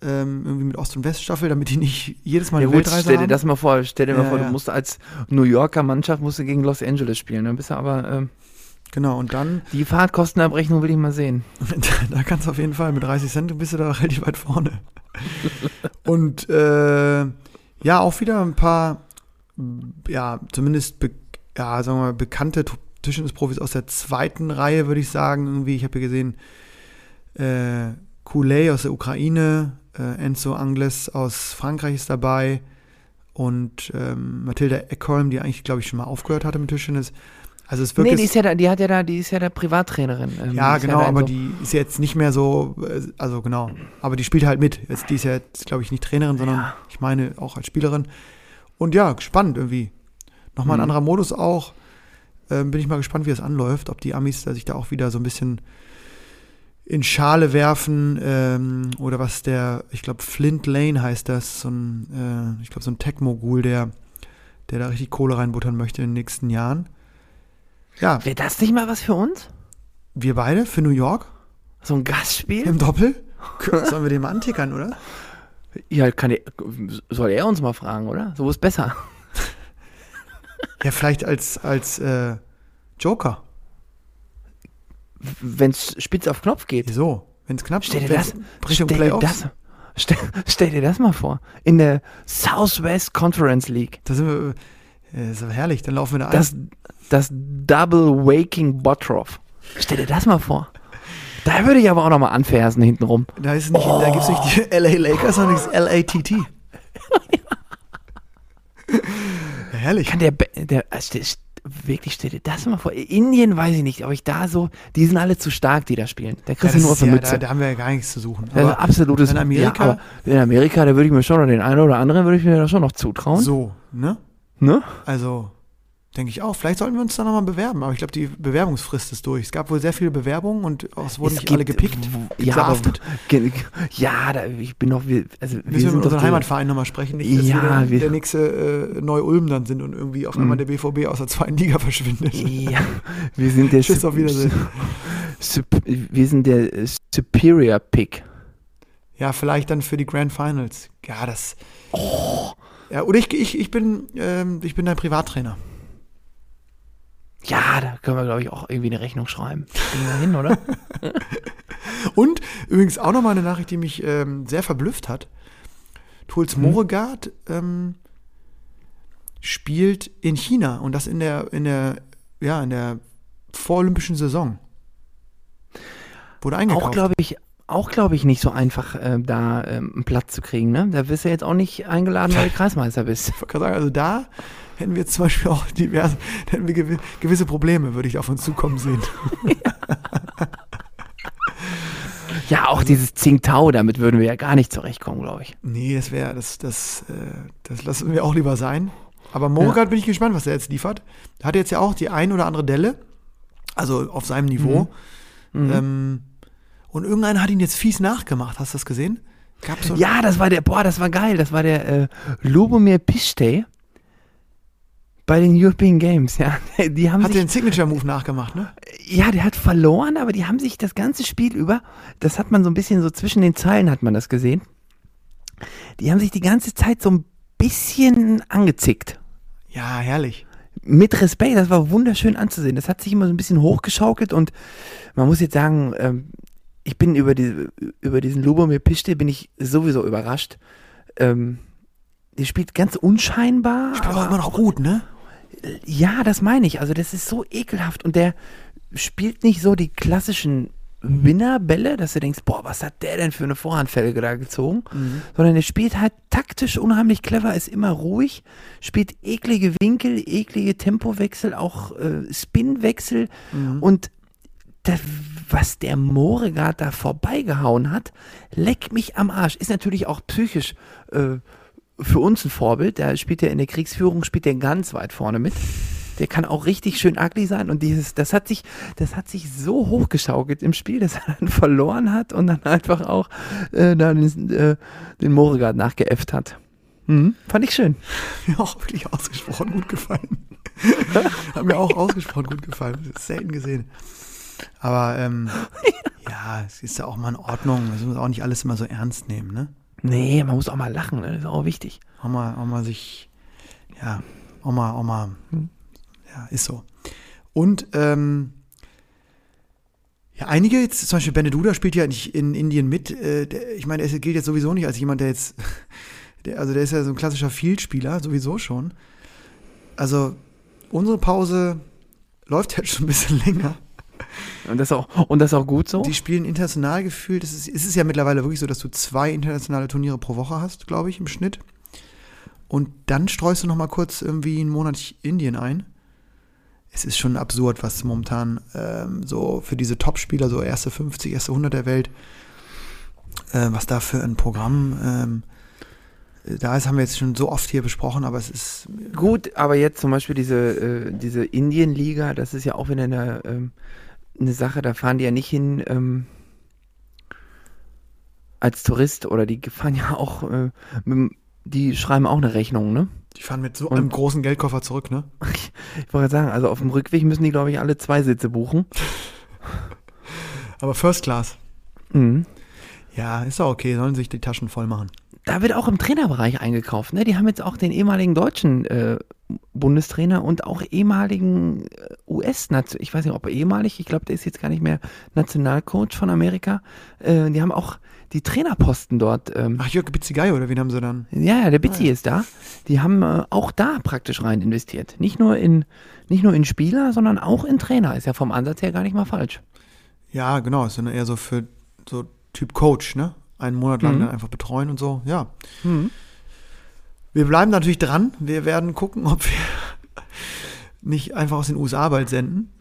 Ähm, irgendwie mit Ost- und Weststaffel, damit die nicht jedes Mal Ja, eine gut, Weltreise stell dir haben. das mal vor, stell dir mal Ja, vor, ja. du musst als New Yorker Mannschaft musst du gegen Los Angeles spielen. Dann bist du aber, ähm, Genau, und dann, die Fahrtkostenabrechnung will ich mal sehen. da kannst du auf jeden Fall mit 30 Cent bist du da relativ weit vorne. und äh, ja, auch wieder ein paar, ja, zumindest ja, sagen wir mal, bekannte Tischtennisprofis aus der zweiten Reihe, würde ich sagen. Irgendwie, ich habe hier gesehen, äh, Kouley aus der Ukraine, äh, Enzo Angles aus Frankreich ist dabei und ähm, Mathilda Eckholm, die eigentlich, glaube ich, schon mal aufgehört hatte mit Tischtennis, Also es Nee, wirkt die jetzt- ist ja da, die hat ja da, die ist ja da Privattrainerin. ähm, Ja, ist genau, in aber so- die ist jetzt nicht mehr so, äh, also genau, aber die spielt halt mit. Jetzt, die ist ja jetzt, glaube ich, nicht Trainerin, sondern Ja. ich meine auch als Spielerin. Und ja, spannend irgendwie. Nochmal ein Mhm. anderer Modus auch. Ähm, bin ich mal gespannt, wie es anläuft, ob die Amis da sich da auch wieder so ein bisschen in Schale werfen ähm, oder was der, ich glaube, Flint Lane heißt das, so ein, äh, ich glaube, so ein Tech-Mogul, der, der da richtig Kohle reinbuttern möchte in den nächsten Jahren. Ja, Wäre das nicht mal was für uns? wir beide für New York So ein Gastspiel? im Doppel. Sollen wir den mal antickern, oder? Ja, kann der, soll er uns mal fragen, oder? So ist besser. Ja, vielleicht als, als äh, Joker. Wenn es spitz auf Knopf geht. So, wenn es knapp dir das, Richtung stell dir Playoffs. das, stell, stell dir das mal vor. In der Southwest Conference League. Da sind wir, äh, ist aber herrlich, dann laufen wir da ein. Das, das Double Waking Bottroff. Stell dir das mal vor. Da würde ich aber auch noch mal anfersen hintenrum. Da, ist nicht, da gibt es nicht die LA Lakers, sondern das LATT. ja, herrlich. Kann der, der st- wirklich, stell dir das mal vor. Indien weiß ich nicht, ob ich da so, die sind alle zu stark, die da spielen. Da Ja, kriegst das du nur ist für ja, Mütze. da, da haben wir ja gar nichts zu suchen. Das ist Aber absolutes in Amerika- Ja, aber in Amerika, da würde ich mir schon noch den einen oder anderen würde ich mir da schon noch zutrauen. so, ne? Ne? Also, denke ich auch. Vielleicht sollten wir uns da nochmal bewerben, aber ich glaube, die Bewerbungsfrist ist durch. Es gab wohl sehr viele Bewerbungen und es wurden Es nicht alle gibt- gepickt. Ja, aber, ja da, ich bin noch, wir, also wir Müssen wir mit unserem Heimatverein nochmal sprechen, nicht, dass Ja, wir der, wir- der nächste äh, Neu-Ulm dann sind und irgendwie auf einmal der BVB aus der zweiten Liga verschwindet. Ja, wir sind der Tschüss, auf Wiedersehen. Wir sind der äh, Superior Pick. Ja, vielleicht dann für die Grand Finals. Ja, das. Ja, oder ich, ich, ich, bin, ähm, ich bin dein Privattrainer. Ja, da können wir, glaube ich, auch irgendwie eine Rechnung schreiben. Kriegen wir hin, oder? Und übrigens auch nochmal eine Nachricht, die mich ähm, sehr verblüfft hat. Truls Moregard ähm, spielt in China und das in der, in der, ja, in der vorolympischen Saison. Wurde eingekauft. auch, glaube ich, auch, glaube ich, nicht so einfach, äh, da ähm, einen Platz zu kriegen. Ne? Da wirst du jetzt auch nicht eingeladen, weil du Kreismeister bist. Ich sagen, also da hätten wir jetzt zum Beispiel auch diverse, hätten wir gewi gewisse Probleme, würde ich auf uns zukommen sehen. Ja, auch dieses Tsingtao, damit würden wir ja gar nicht zurechtkommen, glaube ich. Nee, das wäre, das, das, äh, das lassen wir auch lieber sein. Aber Moregard bin ich gespannt, was er jetzt liefert. Er hat jetzt ja auch die ein oder andere Delle, also auf seinem Niveau. Mhm. Ähm, und irgendeiner hat ihn jetzt fies nachgemacht. Hast du das gesehen? So Ja, das war der, boah, das war geil. Das war der äh, Lubomir Piszczej bei den European Games. Ja, die haben hat sich den Signature-Move nachgemacht, ne? Ja, der hat verloren, aber die haben sich das ganze Spiel über, das hat man so ein bisschen so zwischen den Zeilen hat man das gesehen. Die haben sich die ganze Zeit so ein bisschen angezickt. Ja, herrlich. Mit Respekt, das war wunderschön anzusehen. Das hat sich immer so ein bisschen hochgeschaukelt und man muss jetzt sagen, ähm, ich bin über, die, über diesen Lubomir Pischte bin ich sowieso überrascht. Ähm, der spielt ganz unscheinbar. Spielt auch aber immer noch gut, ne? Ja, das meine ich. Also das ist so ekelhaft und der spielt nicht so die klassischen Winnerbälle, dass du denkst, boah, was hat der denn für eine Vorhandfelge da gezogen? Sondern der spielt halt taktisch unheimlich clever, ist immer ruhig, spielt eklige Winkel, eklige Tempowechsel, auch äh, Spinwechsel und das, was der Moregard da vorbeigehauen hat, leck mich am Arsch. Ist natürlich auch psychisch äh, für uns ein Vorbild. Da spielt er in der Kriegsführung, spielt er ganz weit vorne mit. Der kann auch richtig schön ugly sein und dieses, das hat sich, das hat sich so hochgeschaukelt im Spiel, dass er dann verloren hat und dann einfach auch äh, da den, äh, den Moregard nachgeäfft hat. Mhm. Fand ich schön. Mir auch wirklich ausgesprochen gut gefallen. Hat mir auch ausgesprochen gut gefallen. Selten gesehen. Aber ähm, ja, es ist ja auch mal in Ordnung. Wir müssen auch nicht alles immer so ernst nehmen, ne? Nee, man muss auch mal lachen, ne? das ist auch wichtig. Auch mal, auch mal sich, ja, auch mal, auch mal, ja, ist so. Und ähm, ja, einige jetzt, zum Beispiel Beneduda spielt ja nicht in Indien mit. Äh, der, ich meine, er gilt jetzt sowieso nicht als jemand, der jetzt, der, also der ist ja so ein klassischer Field-Spieler, sowieso schon. Also unsere Pause läuft jetzt schon ein bisschen länger. Und das auch, und das auch gut so? Die spielen international gefühlt. Es ist, es ist ja mittlerweile wirklich so, dass du zwei internationale Turniere pro Woche hast, glaube ich, im Schnitt. Und dann streust du noch mal kurz irgendwie einen Monat Indien ein. es ist schon absurd, was momentan ähm, so für diese Top-Spieler, so erste 50, erste 100 der Welt, äh, was da für ein Programm ähm, da ist, haben wir jetzt schon so oft hier besprochen, aber es ist. Gut, aber jetzt zum Beispiel diese, äh, diese Indien-Liga, das ist ja auch wieder eine, ähm, eine Sache, da fahren die ja nicht hin ähm, als Tourist oder die fahren ja auch, äh, mit, die schreiben auch eine Rechnung, ne? Die fahren mit so Und- einem großen Geldkoffer zurück, ne? Ich wollte gerade sagen, also auf dem Rückweg müssen die, glaube ich, alle zwei Sitze buchen. Aber First Class. Mhm. Ja, ist doch okay, sollen sich die Taschen voll machen. Da wird auch im Trainerbereich eingekauft. Ne? Die haben jetzt auch den ehemaligen deutschen äh, Bundestrainer und auch ehemaligen äh, us -Nation ich weiß nicht, ob er ehemalig, ich glaube, der ist jetzt gar nicht mehr Nationalcoach von Amerika. Äh, die haben auch die Trainerposten dort. Ähm, Ach, Jörg Bizzigay, oder wen haben sie dann? ja, ja, der Bizzi Ah, ja. ist da. Die haben äh, auch da praktisch rein investiert. Nicht nur in nicht nur in Spieler, sondern auch in Trainer. Ist ja vom Ansatz her gar nicht mal falsch. Ja, genau, ist dann eher so für so Typ Coach, ne? Einen Monat lang Mhm. dann einfach betreuen und so, ja. Wir bleiben natürlich dran. Wir werden gucken, ob wir nicht einfach aus den USA bald senden.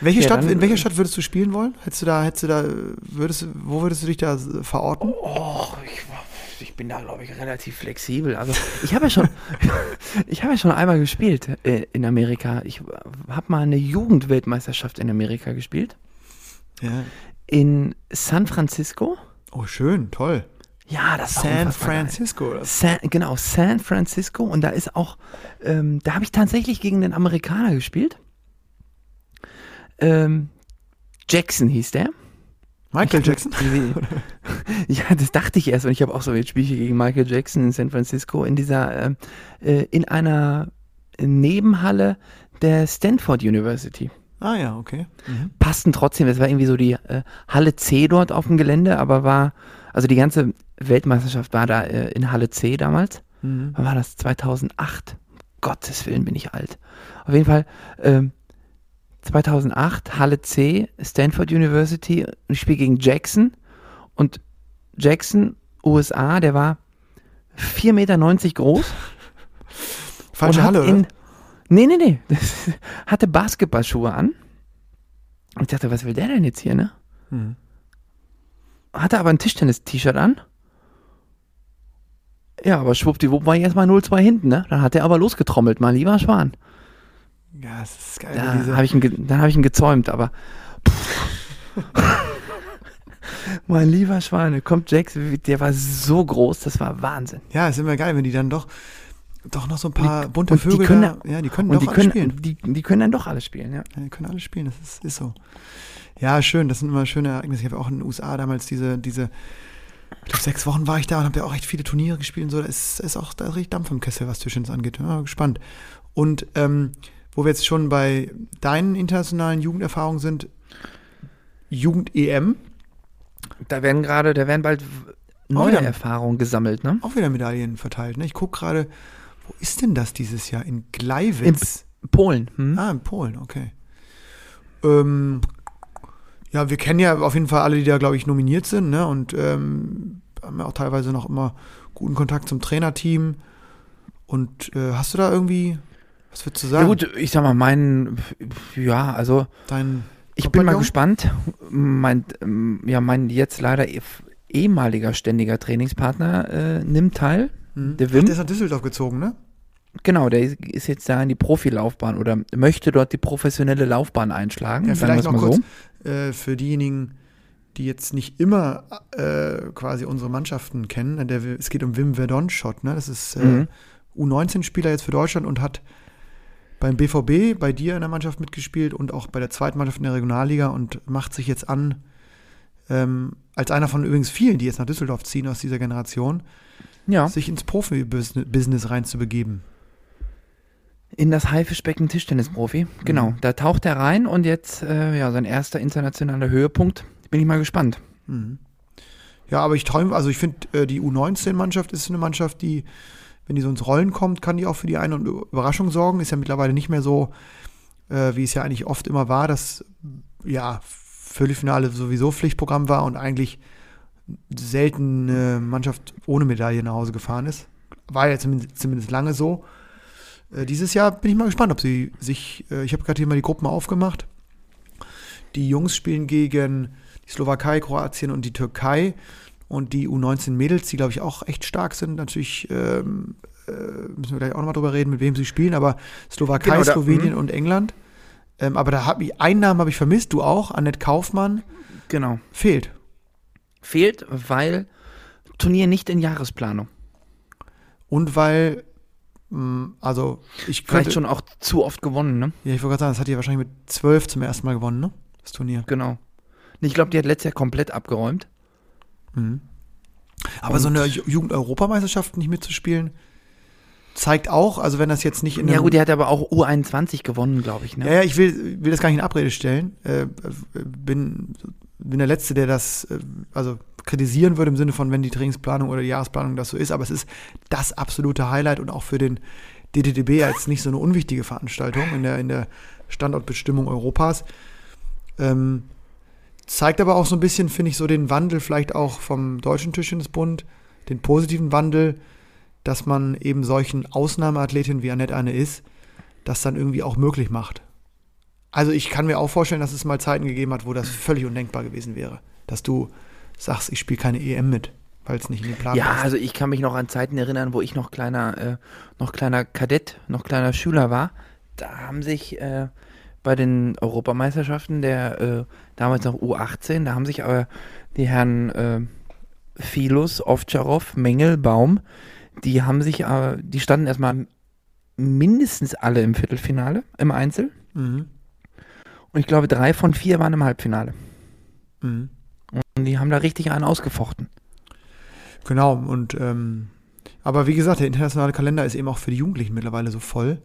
Welche Ja, Stadt, in welcher Stadt würdest du spielen wollen? Hättest du da, hättest du da, würdest, wo würdest du dich da äh, verorten? Oh, ich, ich bin da, glaube ich, relativ flexibel. Also ich habe ja schon, ich habe ja schon einmal gespielt äh, in Amerika. Ich habe mal eine Jugendweltmeisterschaft in Amerika gespielt. Ja. In San Francisco. Oh, schön, toll. Ja, das San unfassbar geil. Francisco. Das, San, genau, San Francisco. Und da ist auch, ähm, da habe ich tatsächlich gegen den Amerikaner gespielt. Ähm, Jackson hieß der. Michael Jackson. ja, das dachte ich erst und ich habe auch so, jetzt spiele ich gegen Michael Jackson in San Francisco in dieser, ähm, äh, in einer Nebenhalle der Stanford University. Ah ja, okay. Mhm. Passten trotzdem, das war irgendwie so die äh, Halle C dort auf dem Gelände, aber war, also die ganze Weltmeisterschaft war da äh, in Halle C damals. Mhm. Wann war das? 2008. Gottes Willen bin ich alt. Auf jeden Fall, ähm, 2008, Halle C, Stanford University. Und ich spiele gegen Jackson. Und Jackson, USA, der war 4,90 Meter groß. Falsche Halle, hat oder? in, Nee, nee, nee. Hatte Basketballschuhe an. Und ich dachte, was will der denn jetzt hier, ne? Mhm. Hatte aber ein Tischtennis-T-Shirt an. Ja, aber schwuppdiwupp war ich erstmal 0-2 hinten, ne? Dann hat er aber losgetrommelt, mein lieber Schwan. Ja, es ist geil. Da habe ich ihn, dann habe ich ihn gezäumt, aber. mein lieber Schwan, kommt Jax, der war so groß, das war Wahnsinn. ja, ist immer geil, wenn die dann doch, doch noch so ein paar Die- bunte und die Vögel können da, ja, die können doch die alle können, spielen. die, die können dann doch alle spielen, ja. Ja, die können alle spielen, das ist, ist so. Ja, schön, das sind immer schöne Ereignisse. Ich habe auch in den USA damals diese, diese, ich glaube, sechs Wochen war ich da und habe ja auch echt viele Turniere gespielt und so. Da ist, ist auch da ist richtig Dampf im Kessel, was Tischtennis angeht. Ja, gespannt. Und ähm, wo wir jetzt schon bei deinen internationalen Jugenderfahrungen sind, Jugend-EM, Da werden gerade, da werden bald neue wieder. Erfahrungen gesammelt, ne? auch wieder Medaillen verteilt. Ne? Ich gucke gerade, wo ist denn das dieses Jahr? In Gleiwitz? Polen. Hm? Ah, in Polen, okay. Ähm, ja, wir kennen ja auf jeden Fall alle, die da, glaube ich, nominiert sind, ne? Und ähm, haben ja auch teilweise noch immer guten Kontakt zum Trainerteam. Und äh, hast du da irgendwie, was würdest du Ja sagen? gut, ich sag mal, mein, ja, also Dein ich bin mal gespannt. Mein, ja, mein jetzt leider eh- ehemaliger ständiger Trainingspartner äh, nimmt teil. hm? der Ach, Wim? der ist nach Düsseldorf gezogen, ne? Genau, der ist- jetzt da in die Profilaufbahn oder möchte dort die professionelle Laufbahn einschlagen. Ja, vielleicht noch kurz so. äh, für diejenigen, die jetzt nicht immer äh, quasi unsere Mannschaften kennen. Der, es geht um Wim Verdonschott, ne? Das ist äh, Mhm. U19-Spieler jetzt für Deutschland und hat beim BVB, bei dir in der Mannschaft mitgespielt und auch bei der zweiten Mannschaft in der Regionalliga und macht sich jetzt an, ähm, als einer von übrigens vielen, die jetzt nach Düsseldorf ziehen aus dieser Generation, Ja, sich ins Profibusiness reinzubegeben. In das Haifischbecken Tischtennisprofi. Genau, da taucht er rein und jetzt, äh, ja, sein erster internationaler Höhepunkt. Bin ich mal gespannt. Mhm. Ja, aber ich träume, also ich finde, äh, die U19-Mannschaft ist eine Mannschaft, die, wenn die so ins Rollen kommt, kann die auch für die eine Überraschung sorgen. Ist ja mittlerweile nicht mehr so, äh, wie es ja eigentlich oft immer war, dass ja Viertelfinale sowieso Pflichtprogramm war und eigentlich selten eine Mannschaft ohne Medaille nach Hause gefahren ist. War ja zumindest, zumindest lange so. Äh, dieses Jahr bin ich mal gespannt, ob sie sich, äh, ich habe gerade hier mal die Gruppen aufgemacht. Die Jungs spielen gegen die Slowakei, Kroatien und die Türkei. Und die U19 Mädels, die glaube ich auch echt stark sind, natürlich ähm, äh, müssen wir gleich auch nochmal drüber reden, mit wem sie spielen, aber Slowakei, Genau, da- Slowenien mhm. und England. Ähm, aber da habe ich, einen Namen habe ich vermisst, du auch, Annette Kaufmann, Genau. fehlt. Fehlt, weil Turnier nicht in Jahresplanung. Und weil, mh, also ich Vielleicht schon auch zu oft gewonnen, ne? ja, ich wollte gerade sagen, das hat die wahrscheinlich mit zwölf zum ersten Mal gewonnen, ne? Das Turnier. Genau. Ich glaube, die hat letztes Jahr komplett abgeräumt. Mhm. Aber so eine Ju- Jugend-Europameisterschaft nicht mitzuspielen, zeigt auch, also wenn das jetzt nicht in Ja gut, die hat aber auch U21 gewonnen, glaube ich, Ja, ne? ja, ich will, will das gar nicht in Abrede stellen. Äh, bin, bin der Letzte, der das äh, also kritisieren würde im Sinne von, wenn die Trainingsplanung oder die Jahresplanung das so ist. Aber es ist das absolute Highlight und auch für den DTDB als nicht so eine unwichtige Veranstaltung in der, in der Standortbestimmung Europas. Ähm, zeigt aber auch so ein bisschen, finde ich, so den Wandel vielleicht auch vom Deutschen Tischtennisbund, den positiven Wandel, dass man eben solchen Ausnahmeathletinnen wie Annette eine ist, das dann irgendwie auch möglich macht. Also ich kann mir auch vorstellen, dass es mal Zeiten gegeben hat, wo das völlig undenkbar gewesen wäre. Dass du sagst, ich spiele keine EM mit, weil es nicht in den Plan Ja, passt. also ich kann mich noch an Zeiten erinnern, wo ich noch kleiner, äh, noch kleiner Kadett, noch kleiner Schüler war. Da haben sich äh, bei den Europameisterschaften der äh, damals noch U18, da haben sich aber die Herren äh, Philos, Ovtcharov, Mengel, Baum, die haben sich, äh, die standen erstmal mindestens alle im Viertelfinale im Einzel. Mhm. Und ich glaube, drei von vier waren im Halbfinale. Mhm. Und die haben da richtig einen ausgefochten. Genau, und ähm, aber wie gesagt, der internationale Kalender ist eben auch für die Jugendlichen mittlerweile so voll.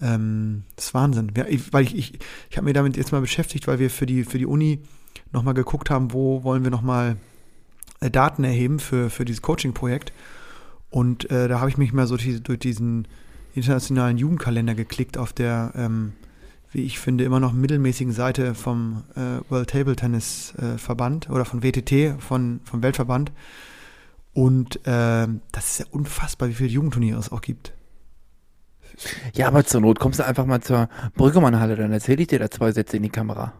Ähm, das ist Wahnsinn. Ja, ich, weil ich, ich, ich habe mir damit jetzt mal beschäftigt, weil wir für die, für die Uni nochmal geguckt haben, wo wollen wir nochmal äh, Daten erheben für, für dieses Coaching-Projekt. Und äh, da habe ich mich mal so durch diesen internationalen Jugendkalender geklickt auf der, ähm, wie ich finde, immer noch mittelmäßigen Seite vom äh, World Table Tennis äh, Verband oder von WTT, von, vom Weltverband. Und ähm, das ist ja unfassbar, wie viele Jugendturniere es auch gibt. Ja, aber zur Not kommst du einfach mal zur Brüggemannhalle, dann erzähle ich dir da zwei Sätze in die Kamera.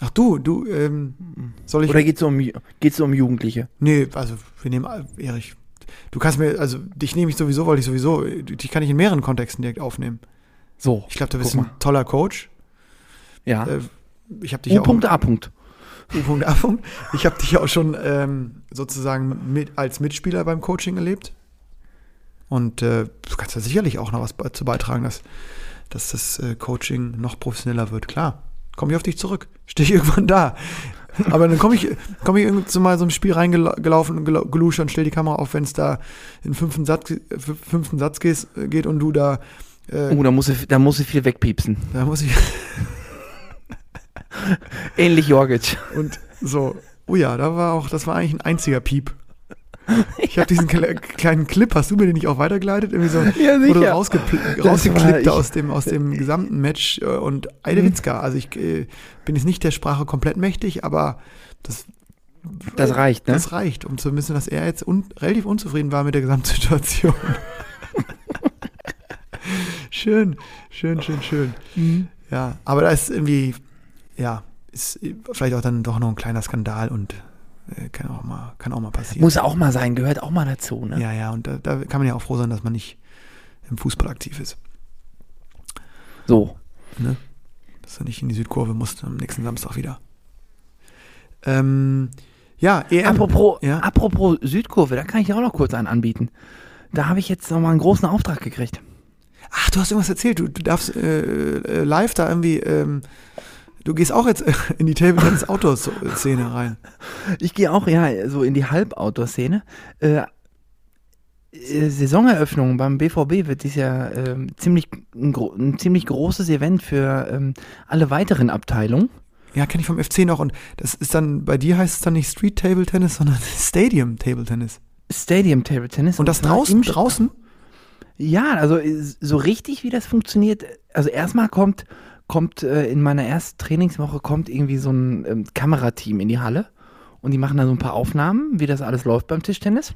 Ach du, du, ähm, soll ich. Oder geht's um, geht's um Jugendliche? Nee, also wir nehmen, Erich, du kannst mir, also dich nehme ich sowieso, weil ich sowieso, dich kann ich in mehreren Kontexten direkt aufnehmen. So. Ich glaube, du bist ein toller Coach. Ja. Äh, ich habe dich ja U. auch. Punkt, A. Punkt. U-Punkt, A-Punkt. Ich habe dich ja auch schon ähm, sozusagen mit, als Mitspieler beim Coaching erlebt. Und äh, du kannst da sicherlich auch noch was dazu beitragen, dass, dass das äh, Coaching noch professioneller wird. Klar, komme ich auf dich zurück. Stehe ich irgendwann da. Aber dann komme ich, komm ich irgendwann zu mal so einem Spiel reingelaufen und gel- geluscht und stell die Kamera auf, wenn es da in den fünften Satz, äh, fünften Satz geht, geht und du da, äh, Oh, da muss, ich, da muss ich viel wegpiepsen. da muss ich, Ähnlich Jorgic. Und so, oh ja, da war auch, das war eigentlich ein einziger Piep. Ich habe diesen kle kleinen Clip, hast du mir den nicht auch weitergeleitet? Irgendwie so, Ja, wurde rausgeklippt ich- aus dem, aus dem gesamten Match äh, und Eidewitzka. Also ich äh, bin jetzt nicht der Sprache komplett mächtig, aber das, Das reicht, ne? das reicht, um zu wissen, dass er jetzt un relativ unzufrieden war mit der Gesamtsituation. schön, schön, schön, schön. Mhm. Ja, aber da ist irgendwie, ja, ist vielleicht auch dann doch noch ein kleiner Skandal und äh, kann auch mal, kann auch mal passieren. Muss auch mal sein, gehört auch mal dazu, ne? Ja, ja, und da, da kann man ja auch froh sein, dass man nicht im Fußball aktiv ist. So. Ne? Dass du nicht in die Südkurve musst am nächsten Samstag wieder. Ähm, ja, EM. Apropos, Ja. apropos Südkurve, da kann ich dir auch noch kurz einen anbieten. Da habe ich jetzt noch mal einen großen Auftrag gekriegt. Ach, du hast irgendwas erzählt. Du, du darfst äh, äh, live da irgendwie, ähm, du gehst auch jetzt in die Table Tennis Autos Szene rein. Ich gehe auch, ja, so in die Halboutdoor-Szene. Äh, äh, Saisoneröffnung beim BVB wird dies Jahr ähm, ziemlich, ein, ein ziemlich großes Event für ähm, alle weiteren Abteilungen. Ja, kenne ich vom FC noch. Und das ist dann, bei dir heißt es dann nicht Street Table Tennis, sondern Stadium Table Tennis. Stadium Table Tennis. Und das zwar draußen? Draußen? Ja, also äh, so richtig, wie das funktioniert. Also erstmal kommt, kommt äh, in meiner ersten Trainingswoche kommt irgendwie so ein ähm, Kamerateam in die Halle und die machen da so ein paar Aufnahmen, wie das alles läuft beim Tischtennis.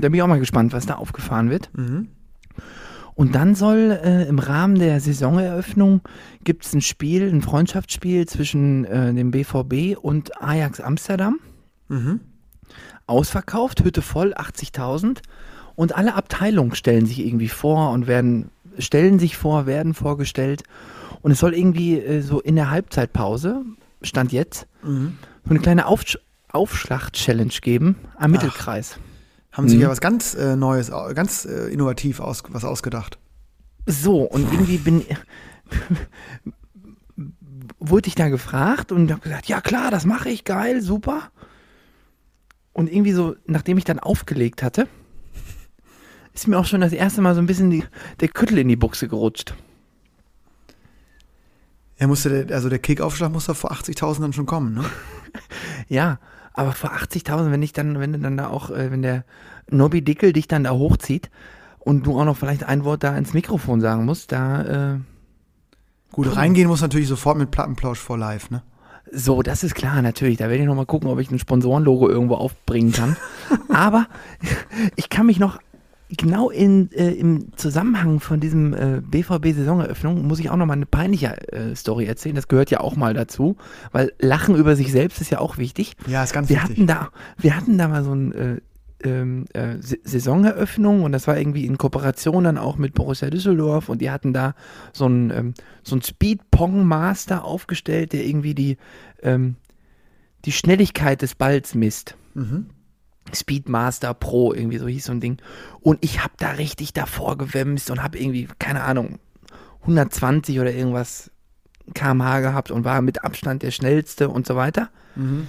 Da bin ich auch mal gespannt, was da aufgefahren wird. Mhm. Und dann soll äh, im Rahmen der Saisoneröffnung gibt es ein Spiel, ein Freundschaftsspiel zwischen äh, dem BVB und Ajax Amsterdam. Mhm. Ausverkauft, Hütte voll, 80.000. Und alle Abteilungen stellen sich irgendwie vor und werden, stellen sich vor, werden vorgestellt. Und es soll irgendwie äh, so in der Halbzeitpause, Stand jetzt, Mhm. so eine kleine Aufsch Aufschlag-Challenge geben am Mittelkreis. Haben sich Mhm. ja was ganz äh, Neues, ganz äh, innovativ aus, was ausgedacht. So, und irgendwie bin wurde ich da gefragt und habe gesagt, ja klar, das mache ich, geil, super. Und irgendwie so, nachdem ich dann aufgelegt hatte, ist mir auch schon das erste Mal so ein bisschen die, der Küttel in die Buchse gerutscht. Er musste, der- also der Kickaufschlag musste vor 80.000 dann schon kommen, ne? Ja, aber vor 80.000, wenn ich dann, wenn du dann da auch, äh, wenn der Nobby Dickel dich dann da hochzieht und du auch noch vielleicht ein Wort da ins Mikrofon sagen musst, da, äh, Gut, reingehen muss natürlich sofort mit Plattenplausch vor live, ne? So, das ist klar, natürlich. Da werde ich nochmal gucken, ob ich ein Sponsorenlogo irgendwo aufbringen kann. Aber ich kann mich noch genau in, äh, im Zusammenhang von diesem äh, BVB-Saisoneröffnung, muss ich auch nochmal eine peinliche äh, Story erzählen. Das gehört ja auch mal dazu, weil Lachen über sich selbst ist ja auch wichtig. Ja, ist ganz Wir wichtig. hatten da, wir hatten da mal so ein äh, ähm, äh, Sa- Saisoneröffnung und das war irgendwie in Kooperation dann auch mit Borussia Düsseldorf und die hatten da so ein, ähm, so ein Speed-Pong-Master aufgestellt, der irgendwie die, ähm, die Schnelligkeit des Balls misst. Mhm. Speedmaster Pro, irgendwie so hieß so ein Ding. Und ich habe da richtig davor gewemst und habe irgendwie, keine Ahnung, 120 oder irgendwas kmh gehabt und war mit Abstand der schnellste und so weiter. Mhm.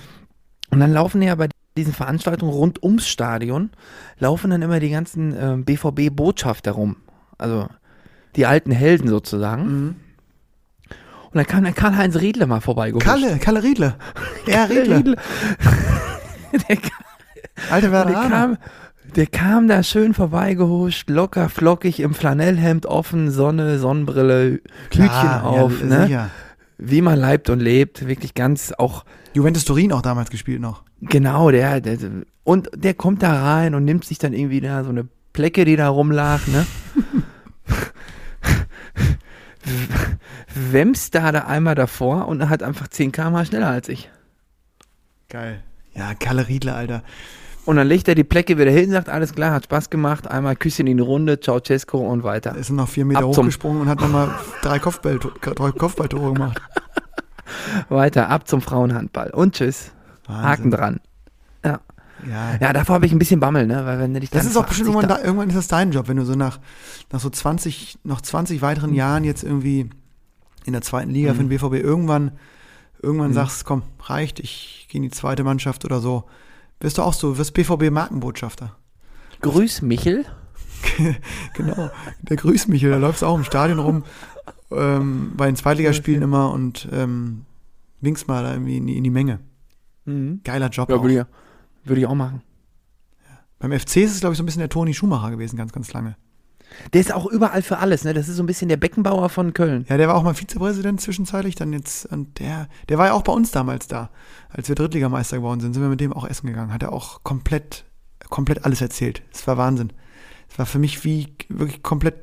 Und dann laufen ja bei diesen Veranstaltungen rund ums Stadion, laufen dann immer die ganzen äh, BVB-Botschafter rum. Also die alten Helden sozusagen. Mhm. Und dann kam der Karl-Heinz Riedle mal vorbeigehuscht. Kalle, Kalle Riedle. Ja, Riedle. Riedle. der, kam, Alter der, Werner. kam, der kam da schön vorbeigehuscht, locker, flockig, im Flanellhemd offen, Sonne, Sonnenbrille, Hütchen auf, ja, ne? Sicher. wie man leibt und lebt. Wirklich ganz auch Juventus Turin auch damals gespielt noch. Genau, der, der, und der kommt da rein und nimmt sich dann irgendwie da so eine Plecke, die da rumlag, ne? Wemst da, da einmal davor und hat einfach 10 km schneller als ich. Geil. Ja, Kalle Riedle, Alter. Und dann legt er die Plecke wieder hin, sagt, alles klar, hat Spaß gemacht, einmal Küsschen in die Runde, ciao Cesco und weiter. Er ist noch vier Meter Ab hochgesprungen und hat nochmal drei, Kopfball, drei Kopfballtore gemacht. Weiter, ab zum Frauenhandball. Und tschüss. Wahnsinn. Haken dran. Ja. Ja, ja, davor habe ich ein bisschen Bammel, ne? Weil wenn du dich Das ist auch bestimmt 80 irgendwann, da, irgendwann ist das dein Job, wenn du so nach, nach so 20, noch 20 Mhm. weiteren Jahren jetzt irgendwie in der zweiten Liga für den BVB irgendwann, irgendwann Mhm. sagst, komm, reicht, ich gehe in die zweite Mannschaft oder so. Wirst du auch so, wirst BVB-Markenbotschafter. Grüß Michel. genau. Der grüßt mich, der läuft auch im Stadion rum, ähm, bei den Zweitligaspielen immer und ähm, winkst mal da irgendwie in die, in die Menge. Geiler Job Ja, würde ich, würde ich auch machen. Beim FC ist es, glaube ich, so ein bisschen der Toni Schumacher gewesen, ganz, ganz lange. Der ist auch überall für alles, ne? Das ist so ein bisschen der Beckenbauer von Köln. Ja, der war auch mal Vizepräsident zwischenzeitlich, dann jetzt, und der, der war ja auch bei uns damals da. Als wir Drittligameister geworden sind, sind wir mit dem auch essen gegangen. Hat er auch komplett, komplett alles erzählt. Es war Wahnsinn. Es war für mich wie wirklich komplett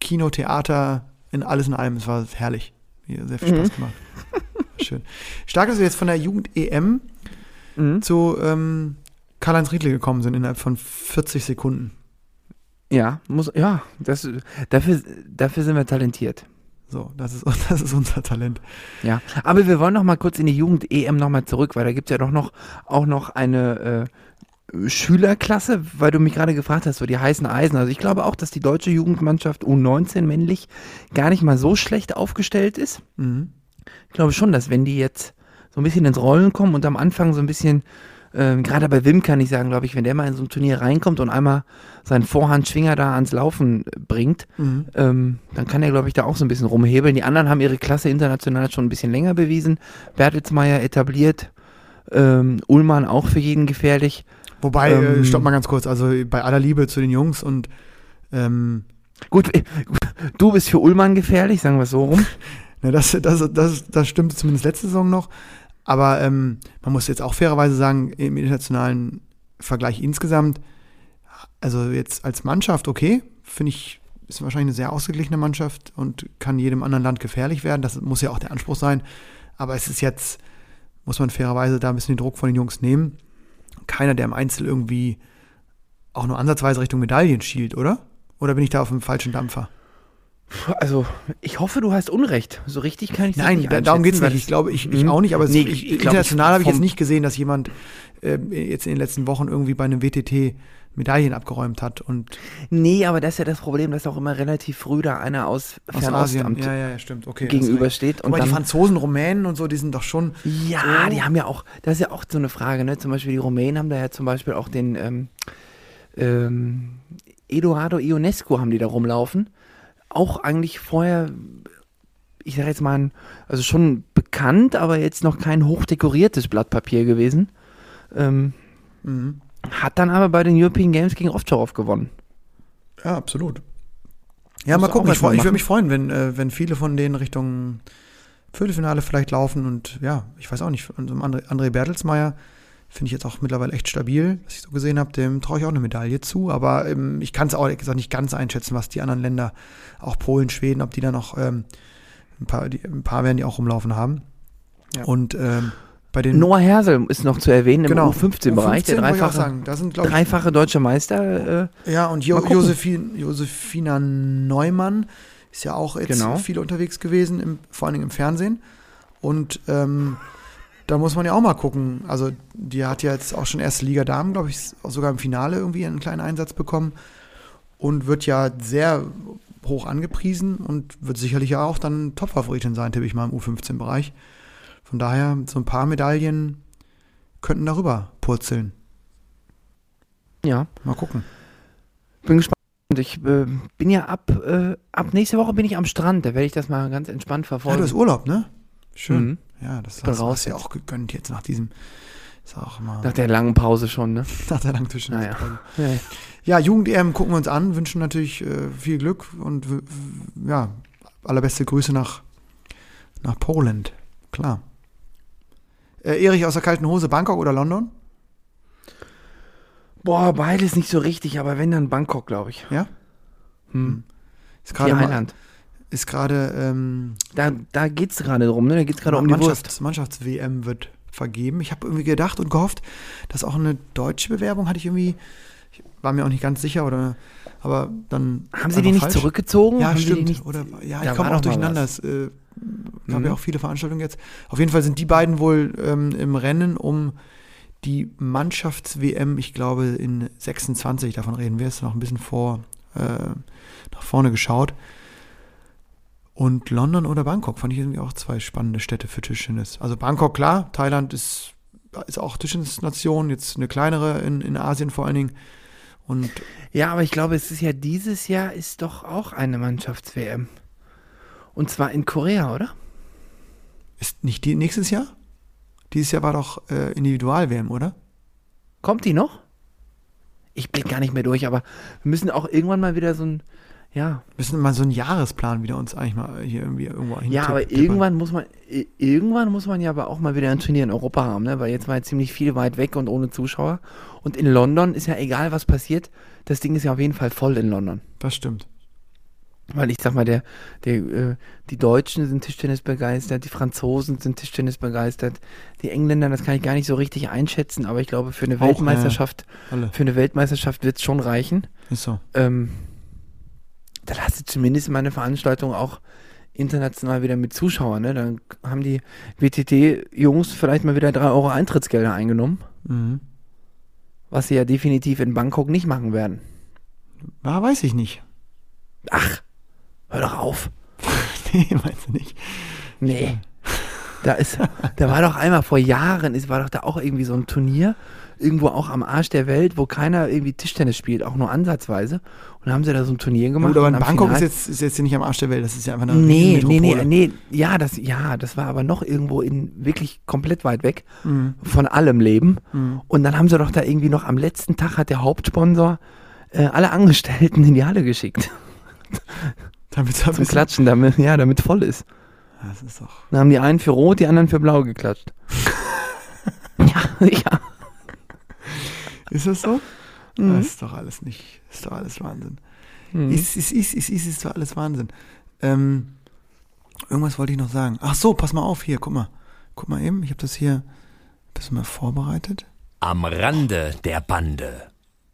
Kino, Theater, in alles in allem. Es war herrlich. Mir sehr viel Spaß gemacht. Schön. Stark, dass wir jetzt von der Jugend-EM Mhm. zu ähm, Karl-Heinz Riedle gekommen sind innerhalb von 40 Sekunden. Ja, muss, ja, das, dafür, dafür sind wir talentiert. So, das ist, das ist unser Talent. Ja, aber wir wollen noch mal kurz in die Jugend-EM noch mal zurück, weil da gibt es ja doch noch, auch noch eine äh, Schülerklasse, weil du mich gerade gefragt hast, so die heißen Eisen. Also ich glaube auch, dass die deutsche Jugendmannschaft U19 männlich gar nicht mal so schlecht aufgestellt ist. Mhm. Ich glaube schon, dass wenn die jetzt so ein bisschen ins Rollen kommen und am Anfang so ein bisschen, ähm, gerade bei Wim kann ich sagen, glaube ich, wenn der mal in so ein Turnier reinkommt und einmal seinen Vorhandschwinger da ans Laufen bringt, Mhm. ähm, dann kann er, glaube ich, da auch so ein bisschen rumhebeln. Die anderen haben ihre Klasse international schon ein bisschen länger bewiesen. Bertelsmeier etabliert, ähm, Ullmann auch für jeden gefährlich. Wobei, Ähm, äh, stopp mal ganz kurz, also bei aller Liebe zu den Jungs und ähm, Gut, äh, du bist für Ullmann gefährlich, sagen wir es so rum. ne, das, das, das, das stimmte zumindest letzte Saison noch. Aber ähm, man muss jetzt auch fairerweise sagen, im internationalen Vergleich insgesamt, also jetzt als Mannschaft okay, finde ich, ist wahrscheinlich eine sehr ausgeglichene Mannschaft und kann jedem anderen Land gefährlich werden. Das muss ja auch der Anspruch sein. Aber es ist jetzt, muss man fairerweise da ein bisschen den Druck von den Jungs nehmen. Keiner, der im Einzel irgendwie auch nur ansatzweise Richtung Medaillen schielt, oder? Oder bin ich da auf dem falschen Dampfer? Also, ich hoffe, du hast Unrecht. So richtig kann ich das Nein, nicht da, darum geht es nicht. Ich glaube, ich, ich Mhm. auch nicht, aber Nee, ich, ich- international habe ich jetzt nicht gesehen, dass jemand äh, jetzt in den letzten Wochen irgendwie bei einem WTT Medaillen abgeräumt hat und Nee, aber das ist ja das Problem, dass auch immer relativ früh da einer aus, aus Asien. Ja, ja, stimmt. Okay. gegenübersteht. Und Und die dann, Franzosen, Rumänen und so, die sind doch schon. ja, so- die haben ja auch, das ist ja auch so eine Frage, ne? Zum Beispiel die Rumänen haben da ja zum Beispiel auch den ähm, ähm, Eduardo Ionescu haben die da rumlaufen. Auch eigentlich vorher, ich sage jetzt mal, also schon bekannt, aber jetzt noch kein hochdekoriertes Blatt Papier gewesen. Ähm, Mhm. hat dann aber bei den European Games gegen Ovtcharov gewonnen. Ja, absolut. Ja, mal gucken. Ich, ich würde mich freuen, wenn, äh, wenn viele von denen Richtung Viertelfinale vielleicht laufen. Und ja, ich weiß auch nicht, André, André Bertelsmeier finde ich jetzt auch mittlerweile echt stabil, was ich so gesehen habe. Dem traue ich auch eine Medaille zu. Aber ähm, ich kann es auch gesagt nicht ganz einschätzen, was die anderen Länder, auch Polen, Schweden, ob die da noch ähm, ein, paar, die, ein paar werden die auch rumlaufen haben. Ja. Und ähm, bei den Noah Hersel ist noch zu erwähnen im genau, U15-Bereich, der U15 wollte ich auch dreifache, sagen, sind, dreifache deutsche Meister. Äh, Ja, und jo. Josephine, Josephina Neumann ist ja auch jetzt Genau. viel unterwegs gewesen, im, vor allen Dingen im Fernsehen. Und ähm, da muss man ja auch mal gucken. Also, die hat ja jetzt auch schon erste Liga Damen, glaube ich, sogar im Finale irgendwie einen kleinen Einsatz bekommen. Und wird ja sehr hoch angepriesen und wird sicherlich auch dann Top-Favoritin sein, tippe ich mal im U15-Bereich. Von daher, so ein paar Medaillen könnten darüber purzeln. ja, Mal gucken. bin gespannt. Ich äh, bin ja ab, äh, ab nächste Woche bin ich am Strand, da werde ich das mal ganz entspannt Ja, verfolgen. du hast Urlaub, ne? Schön. Mhm. Ja, das hast, raus hast du ja auch gegönnt jetzt nach diesem, ist auch mal Nach der langen Pause schon, ne? nach der langen Zwischen. Naja. Ja, ja. Ja, Jugend-EM gucken wir uns an, wünschen natürlich äh, viel Glück und ja, allerbeste Grüße nach, nach Poland. Klar. Äh, Erich aus der kalten Hose, Bangkok oder London? Boah, beides nicht so richtig, aber wenn dann Bangkok, glaube ich. Ja? Hm. Ist gerade mal-. Ist gerade ähm, Da, da geht es gerade drum, ne? Da geht es gerade um die Wurst. Mannschafts-, Mannschafts-WM wird vergeben. Ich habe irgendwie gedacht und gehofft, dass auch eine deutsche Bewerbung hatte ich irgendwie, ich war mir auch nicht ganz sicher oder, aber dann Haben sie die nicht falsch. zurückgezogen? Ja, Haben stimmt. nicht, Oder, ja, ich komme auch durcheinander. Es äh, gab Mhm. ja auch viele Veranstaltungen jetzt. Auf jeden Fall sind die beiden wohl ähm, im Rennen um die Mannschafts-WM, ich glaube in 26, davon reden wir jetzt noch ein bisschen vor, äh, nach vorne geschaut. Und London oder Bangkok fand ich irgendwie auch zwei spannende Städte für Tischtennis. Also Bangkok, klar, Thailand ist, ist auch Tischtennisnation, jetzt eine kleinere in, in Asien vor allen Dingen. Und Ja, aber ich glaube, es ist ja dieses Jahr ist doch auch eine Mannschafts-WM. Und zwar in Korea, oder? ist nicht die nächstes Jahr? Dieses Jahr war doch äh, Individual-WM, oder? Kommt die noch? Ich blick gar nicht mehr durch, aber wir müssen auch irgendwann mal wieder so ein, ja, müssen mal so einen Jahresplan wieder uns eigentlich mal hier irgendwie irgendwo hin. ja, aber irgendwann muss man, irgendwann muss man ja aber auch mal wieder ein Turnier in Europa haben, ne? Weil jetzt war ja ziemlich viel weit weg und ohne Zuschauer. Und in London ist ja egal, was passiert. Das Ding ist ja auf jeden Fall voll in London. Das stimmt. Weil ich sag mal, der, der, äh, die Deutschen sind Tischtennis begeistert, die Franzosen sind Tischtennis begeistert, die Engländer, das kann ich gar nicht so richtig einschätzen, aber ich glaube, für eine Auch, Weltmeisterschaft, Alle. für eine Weltmeisterschaft wird es schon reichen. Ist so. Ähm, dann hast du zumindest meine Veranstaltung auch international wieder mit Zuschauern, ne? Dann haben die WTT-Jungs vielleicht mal wieder 3 Euro Eintrittsgelder eingenommen, Mhm. was sie ja definitiv in Bangkok nicht machen werden. Ja, weiß ich nicht. Ach, hör doch auf. nee, meinst du nicht? Nee. Da ist, da war doch einmal vor Jahren, es war doch da auch irgendwie so ein Turnier, irgendwo auch am Arsch der Welt, wo keiner irgendwie Tischtennis spielt, auch nur ansatzweise. Und da haben sie da so ein Turnier gemacht. Gut, aber in Bangkok ist Final- jetzt, ist jetzt nicht am Arsch der Welt, das ist ja einfach eine Nee, nee, nee, nee, ja, das, ja, das war aber noch irgendwo in wirklich komplett weit weg Mhm. von allem Leben. Mhm. Und dann haben sie doch da irgendwie noch am letzten Tag hat der Hauptsponsor äh, alle Angestellten in die Halle geschickt. Damit Zum Klatschen, damit, ja, damit voll ist. Das ist doch. Dann haben die einen für rot, die anderen für blau geklatscht. ja, ja. Ist das so? Mhm. Das ist doch alles nicht. ist doch alles Wahnsinn. Mhm. Ist, ist, ist, ist, ist, ist zwar alles Wahnsinn. Ähm, irgendwas wollte ich noch sagen. Ach so, pass mal auf hier, guck mal. Guck mal eben, ich habe das hier ein bisschen mal vorbereitet. Am Rande der Bande.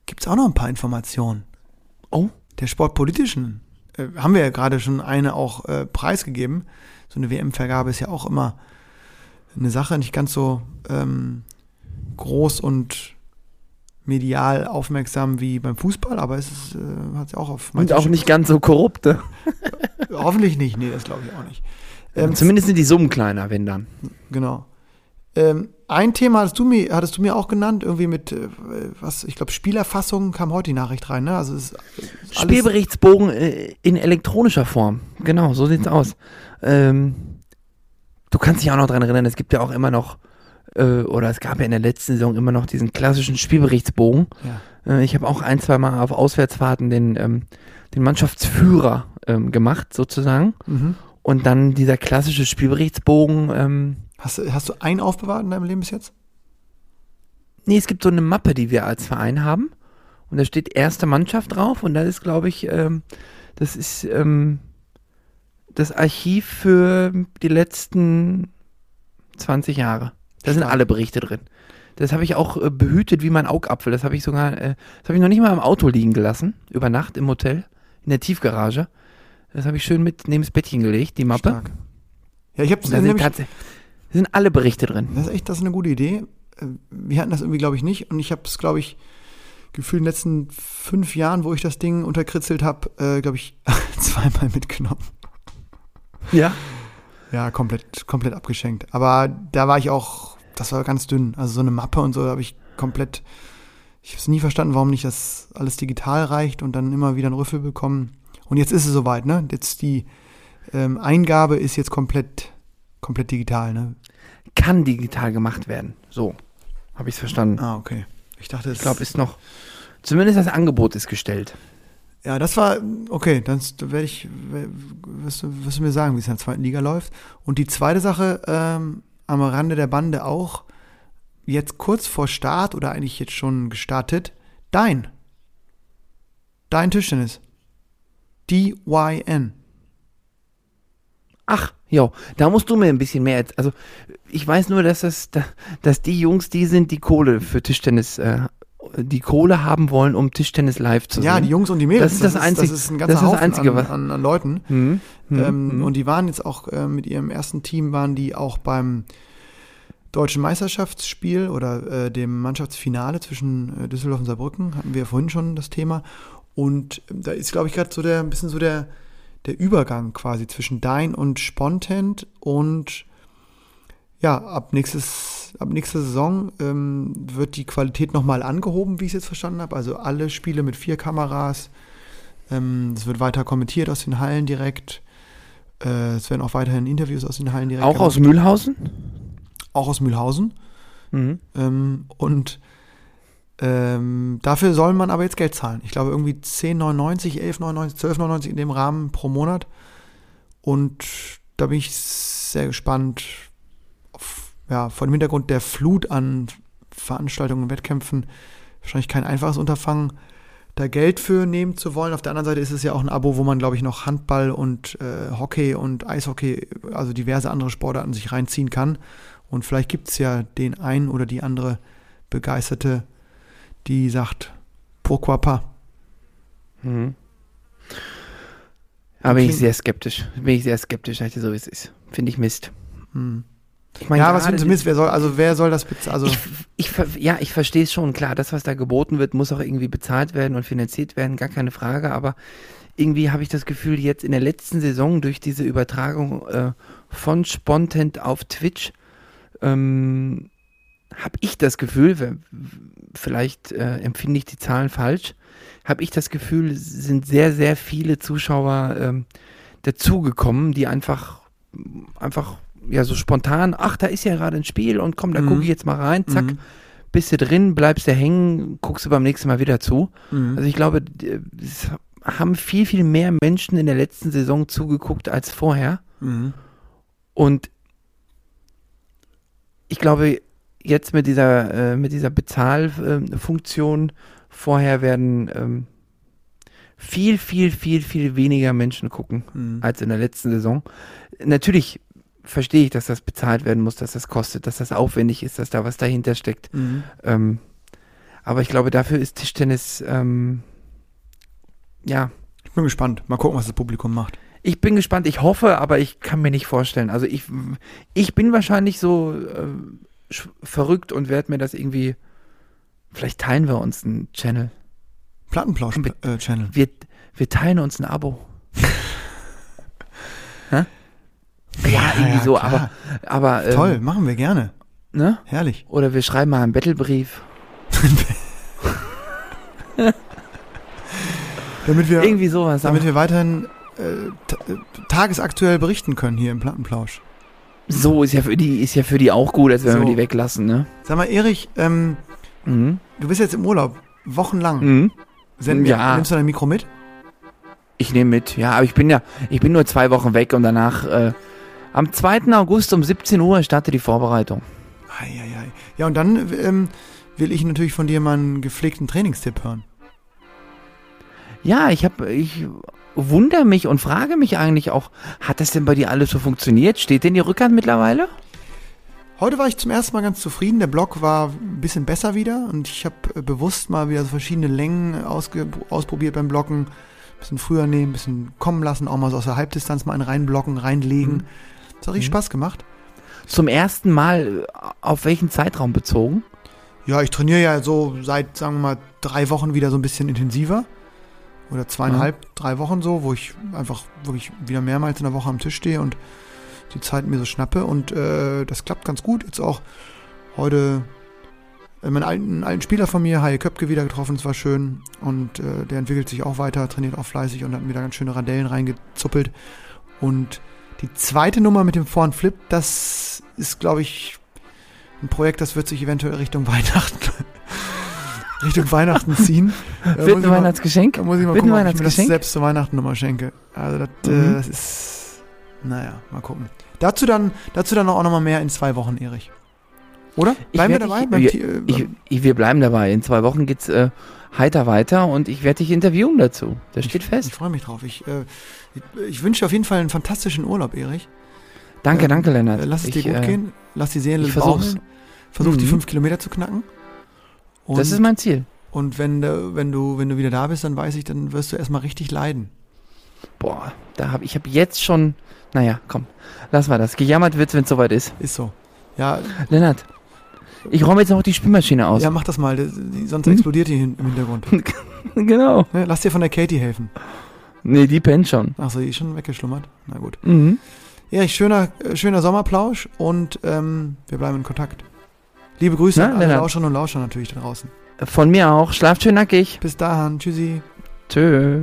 Gibt's auch noch ein paar Informationen. Oh, Der sportpolitischen äh, haben wir ja gerade schon eine auch äh, preisgegeben. So eine WM-Vergabe ist ja auch immer eine Sache, nicht ganz so ähm, groß und medial aufmerksam wie beim Fußball, aber es ist, äh, hat ja auch auf und auch nicht ganz so korrupte. Hoffentlich nicht, nee, das glaube ich auch nicht. Ähm, Zumindest sind die Summen kleiner, wenn dann. Genau. Ähm, ein Thema hattest du, mir, hattest du mir auch genannt, irgendwie mit, äh, was, ich glaube, Spielerfassung kam heute die Nachricht rein, ne? Also es ist alles, Spielberichtsbogen äh, in elektronischer Form. Genau, so sieht's aus. Ähm, du kannst dich auch noch dran erinnern, es gibt ja auch immer noch, äh, oder es gab ja in der letzten Saison immer noch diesen klassischen Spielberichtsbogen. Ja. Äh, ich habe auch ein, zwei Mal auf Auswärtsfahrten den, ähm, den Mannschaftsführer ähm, gemacht, sozusagen. Mhm. Und dann dieser klassische Spielberichtsbogen. Ähm, Hast, du- hast du einen aufbewahrt in deinem Leben bis jetzt? nee, es gibt so eine Mappe, die wir als Verein haben. Und da steht erste Mannschaft drauf. Und da ist, glaube ich, ähm, das ist ähm, das Archiv für die letzten 20 Jahre. Da sind alle Berichte drin. Das habe ich auch äh, behütet wie mein Augapfel. Das habe ich sogar, äh, das habe ich noch nicht mal im Auto liegen gelassen, über Nacht im Hotel, in der Tiefgarage. Das habe ich schön mit neben das Bettchen gelegt, die Mappe. Stark. Ja, ich habe sind, nämlich, da sind alle Berichte drin. das ist echt, das ist eine gute Idee. Äh, Wir hatten das irgendwie, glaube ich, nicht. Und ich habe es, glaube ich, gefühlt in den letzten fünf Jahren, wo ich das Ding unterkritzelt habe, äh, glaube ich, zweimal mitgenommen. Ja. Ja, komplett, komplett abgeschenkt. Aber da war ich auch, das war ganz dünn. Also so eine Mappe und so habe ich komplett, ich habe es nie verstanden, warum nicht das alles digital reicht und dann immer wieder einen Rüffel bekommen. Und jetzt ist es soweit, ne? Jetzt die ähm, Eingabe ist jetzt komplett, komplett digital, ne? Kann digital gemacht werden. So. Habe ich es verstanden. Ah, okay. Ich dachte, es Ich glaube, ist noch. Zumindest das Angebot ist gestellt. Ja, das war, okay, dann werde ich, wirst du, wirst du mir sagen, wie es in der zweiten Liga läuft. Und die zweite Sache, ähm, am Rande der Bande auch, jetzt kurz vor Start oder eigentlich jetzt schon gestartet, dein. Dein Tischtennis. DYN. Ach, jo, da musst du mir ein bisschen mehr. Also, ich weiß nur, dass das, da- dass die Jungs, die sind, die Kohle für Tischtennis, äh, die Kohle haben wollen, um Tischtennis live zu sehen. Ja, die Jungs und die Mädels. Das ist das Einzige- Das ist ein ganzer das ist das Einzige, an, an, an Leuten. Hm, hm, ähm, hm. Und die waren jetzt auch äh, mit ihrem ersten Team, waren die auch beim deutschen Meisterschaftsspiel oder äh, dem Mannschaftsfinale zwischen äh, Düsseldorf und Saarbrücken, hatten wir vorhin schon das Thema. Und ähm, da ist, glaube ich, gerade so der, ein bisschen so der, der Übergang quasi zwischen Dein und Spontent und ja, ab nächstes, ab nächster Saison ähm, wird die Qualität nochmal angehoben, wie ich es jetzt verstanden habe. Also alle Spiele mit vier Kameras. Ähm, es wird weiter kommentiert aus den Hallen direkt. Äh, es werden auch weiterhin Interviews aus den Hallen direkt Auch aus. Mühlhausen? auch aus Mühlhausen. Mhm. Ähm, und ähm, dafür soll man aber jetzt Geld zahlen. Ich glaube irgendwie 10,99, 11,99, 12,99 in dem Rahmen pro Monat. Und da bin ich sehr gespannt, ja, vor dem Hintergrund der Flut an Veranstaltungen und Wettkämpfen, wahrscheinlich kein einfaches Unterfangen, da Geld für nehmen zu wollen. Auf der anderen Seite ist es ja auch ein Abo, wo man, glaube ich, noch Handball und äh, Hockey und Eishockey, also diverse andere Sportarten sich reinziehen kann. Und vielleicht gibt es ja den einen oder die andere Begeisterte, die sagt, pourquoi pas? Mhm. Aber bin ich sehr skeptisch. Bin ich sehr skeptisch, dir so wie es ist. Finde ich Mist. Hm. Ich meine, Ja, was findest du Mist? Wer soll, also wer soll das bezahlen? Also, ich, ich, ja, ich verstehe es schon, klar, das, was da geboten wird, muss auch irgendwie bezahlt werden und finanziert werden, gar keine Frage, aber irgendwie habe ich das Gefühl, jetzt in der letzten Saison durch diese Übertragung äh, von Spontent auf Twitch, ähm, habe ich das Gefühl, vielleicht äh, empfinde ich die Zahlen falsch, habe ich das Gefühl, sind sehr, sehr viele Zuschauer ähm, dazugekommen, die einfach, einfach, ja, so spontan, ach, da ist ja gerade ein Spiel und komm, da Mhm. gucke ich jetzt mal rein, zack, Mhm. bist du drin, bleibst du hängen, guckst du beim nächsten Mal wieder zu. Mhm. Also ich glaube, d- es haben viel, viel mehr Menschen in der letzten Saison zugeguckt als vorher. Mhm. Und ich glaube, jetzt mit dieser, äh, mit dieser Bezahlfunktion vorher werden ähm, viel, viel, viel, viel weniger Menschen gucken Mhm. als in der letzten Saison. Natürlich verstehe ich, dass das bezahlt werden muss, dass das kostet, dass das aufwendig ist, dass da was dahinter steckt. Mhm. Ähm, aber ich glaube, dafür ist Tischtennis, ähm, ja, Ich bin gespannt. Mal gucken, was das Publikum macht. ich bin gespannt. Ich hoffe, aber ich kann mir nicht vorstellen. Also ich, ich bin wahrscheinlich so äh, verrückt und werde mir das irgendwie, vielleicht teilen wir uns einen Channel. Plattenplausch-Channel. Wir, wir teilen uns ein Abo. Ja, irgendwie ja, so, klar. aber, aber ähm, Toll, machen wir gerne. Ne? Herrlich. Oder wir schreiben mal einen Battlebrief. Damit wir, Irgendwie sowas. damit wir weiterhin äh, äh, tagesaktuell berichten können hier im Plattenplausch. so ist ja für die, ist ja für die auch gut, als wenn So. wir die weglassen, ne? Sag mal, Erich, ähm, Mhm. du bist jetzt im Urlaub, wochenlang. Mhm. Senden wir, Ja. Nimmst du dein Mikro mit? Ich nehme mit, ja, aber ich bin ja, ich bin nur zwei Wochen weg und danach, äh, am 2. August um 17 Uhr startet die Vorbereitung. Eieiei. Ja, und dann ähm, will ich natürlich von dir mal einen gepflegten Trainingstipp hören. Ja, ich habe, ich wundere mich und frage mich eigentlich auch, hat das denn bei dir alles so funktioniert? Steht denn die Rückhand mittlerweile? Heute war ich zum ersten Mal ganz zufrieden. Der Block war ein bisschen besser wieder und ich habe äh, bewusst mal wieder so verschiedene Längen ausprobiert beim Blocken. bisschen früher nehmen, bisschen kommen lassen, auch mal so aus der Halbdistanz mal einen reinblocken, reinlegen. Mhm. Das hat richtig Mhm. Spaß gemacht. Zum ersten Mal äh, auf welchen Zeitraum bezogen? Ja, ich trainiere ja so seit, sagen wir mal, drei Wochen wieder so ein bisschen intensiver. Oder zweieinhalb, drei Wochen so, wo ich einfach wirklich wieder mehrmals in der Woche am Tisch stehe und die Zeit mir so schnappe. Und äh, das klappt ganz gut. Jetzt auch heute äh, meinen alten, alten Spieler von mir, Haie Köpke, wieder getroffen. Das war schön. Und äh, der entwickelt sich auch weiter, trainiert auch fleißig und hat mir da ganz schöne Radellen reingezuppelt. Und die zweite Nummer mit dem Vorn Flip, das ist, glaube ich, ein Projekt, das wird sich eventuell Richtung Weihnachten Richtung Weihnachten ziehen. Wird ich ein Weihnachtsgeschenk? Da muss ich mal Wird gucken, ob ich mir das selbst zur Weihnachten nochmal schenke. Also das, äh, Mhm. das ist, naja, mal gucken. Dazu dann, dazu dann auch nochmal mehr in zwei Wochen, Erich. Oder? Ich Bleiben wir dabei? äh, Ich, ich, wir bleiben dabei. In zwei Wochen geht's äh, heiter weiter und ich werde dich interviewen dazu. Das steht Ich fest. freue mich drauf. Ich, äh, ich, ich wünsche dir auf jeden Fall einen fantastischen Urlaub, Erich. Danke, äh, danke, Lennart. Äh, Lass es ich, dir gut äh, gehen. Lass die Seele ich baumeln. Versuch die Mhm. fünf Kilometer zu knacken. Und, Das ist mein Ziel. und wenn, du- wenn, du, wenn du wieder da bist, dann weiß ich, dann wirst du erstmal richtig leiden. Boah, da hab ich habe jetzt schon. Naja, komm, lass mal das. Gejammert wird, wenn es soweit ist. Ist so. Ja, Lennart, ich räume jetzt noch die Spülmaschine aus. ja mach das mal. Sonst Hm? explodiert die im Hintergrund. Genau. Ne, Lass dir von der Katie helfen. Nee, die pennt schon. Achso, die ist schon weggeschlummert. Na gut. Mhm. Erich, schöner, äh, schöner Sommerplausch und ähm, wir bleiben in Kontakt. Liebe Grüße Na, an alle Lennart. Lauscherinnen und Lauscher natürlich da draußen. Von mir auch. Schlaft schön nackig. Bis dahin. Tschüssi. Tschö.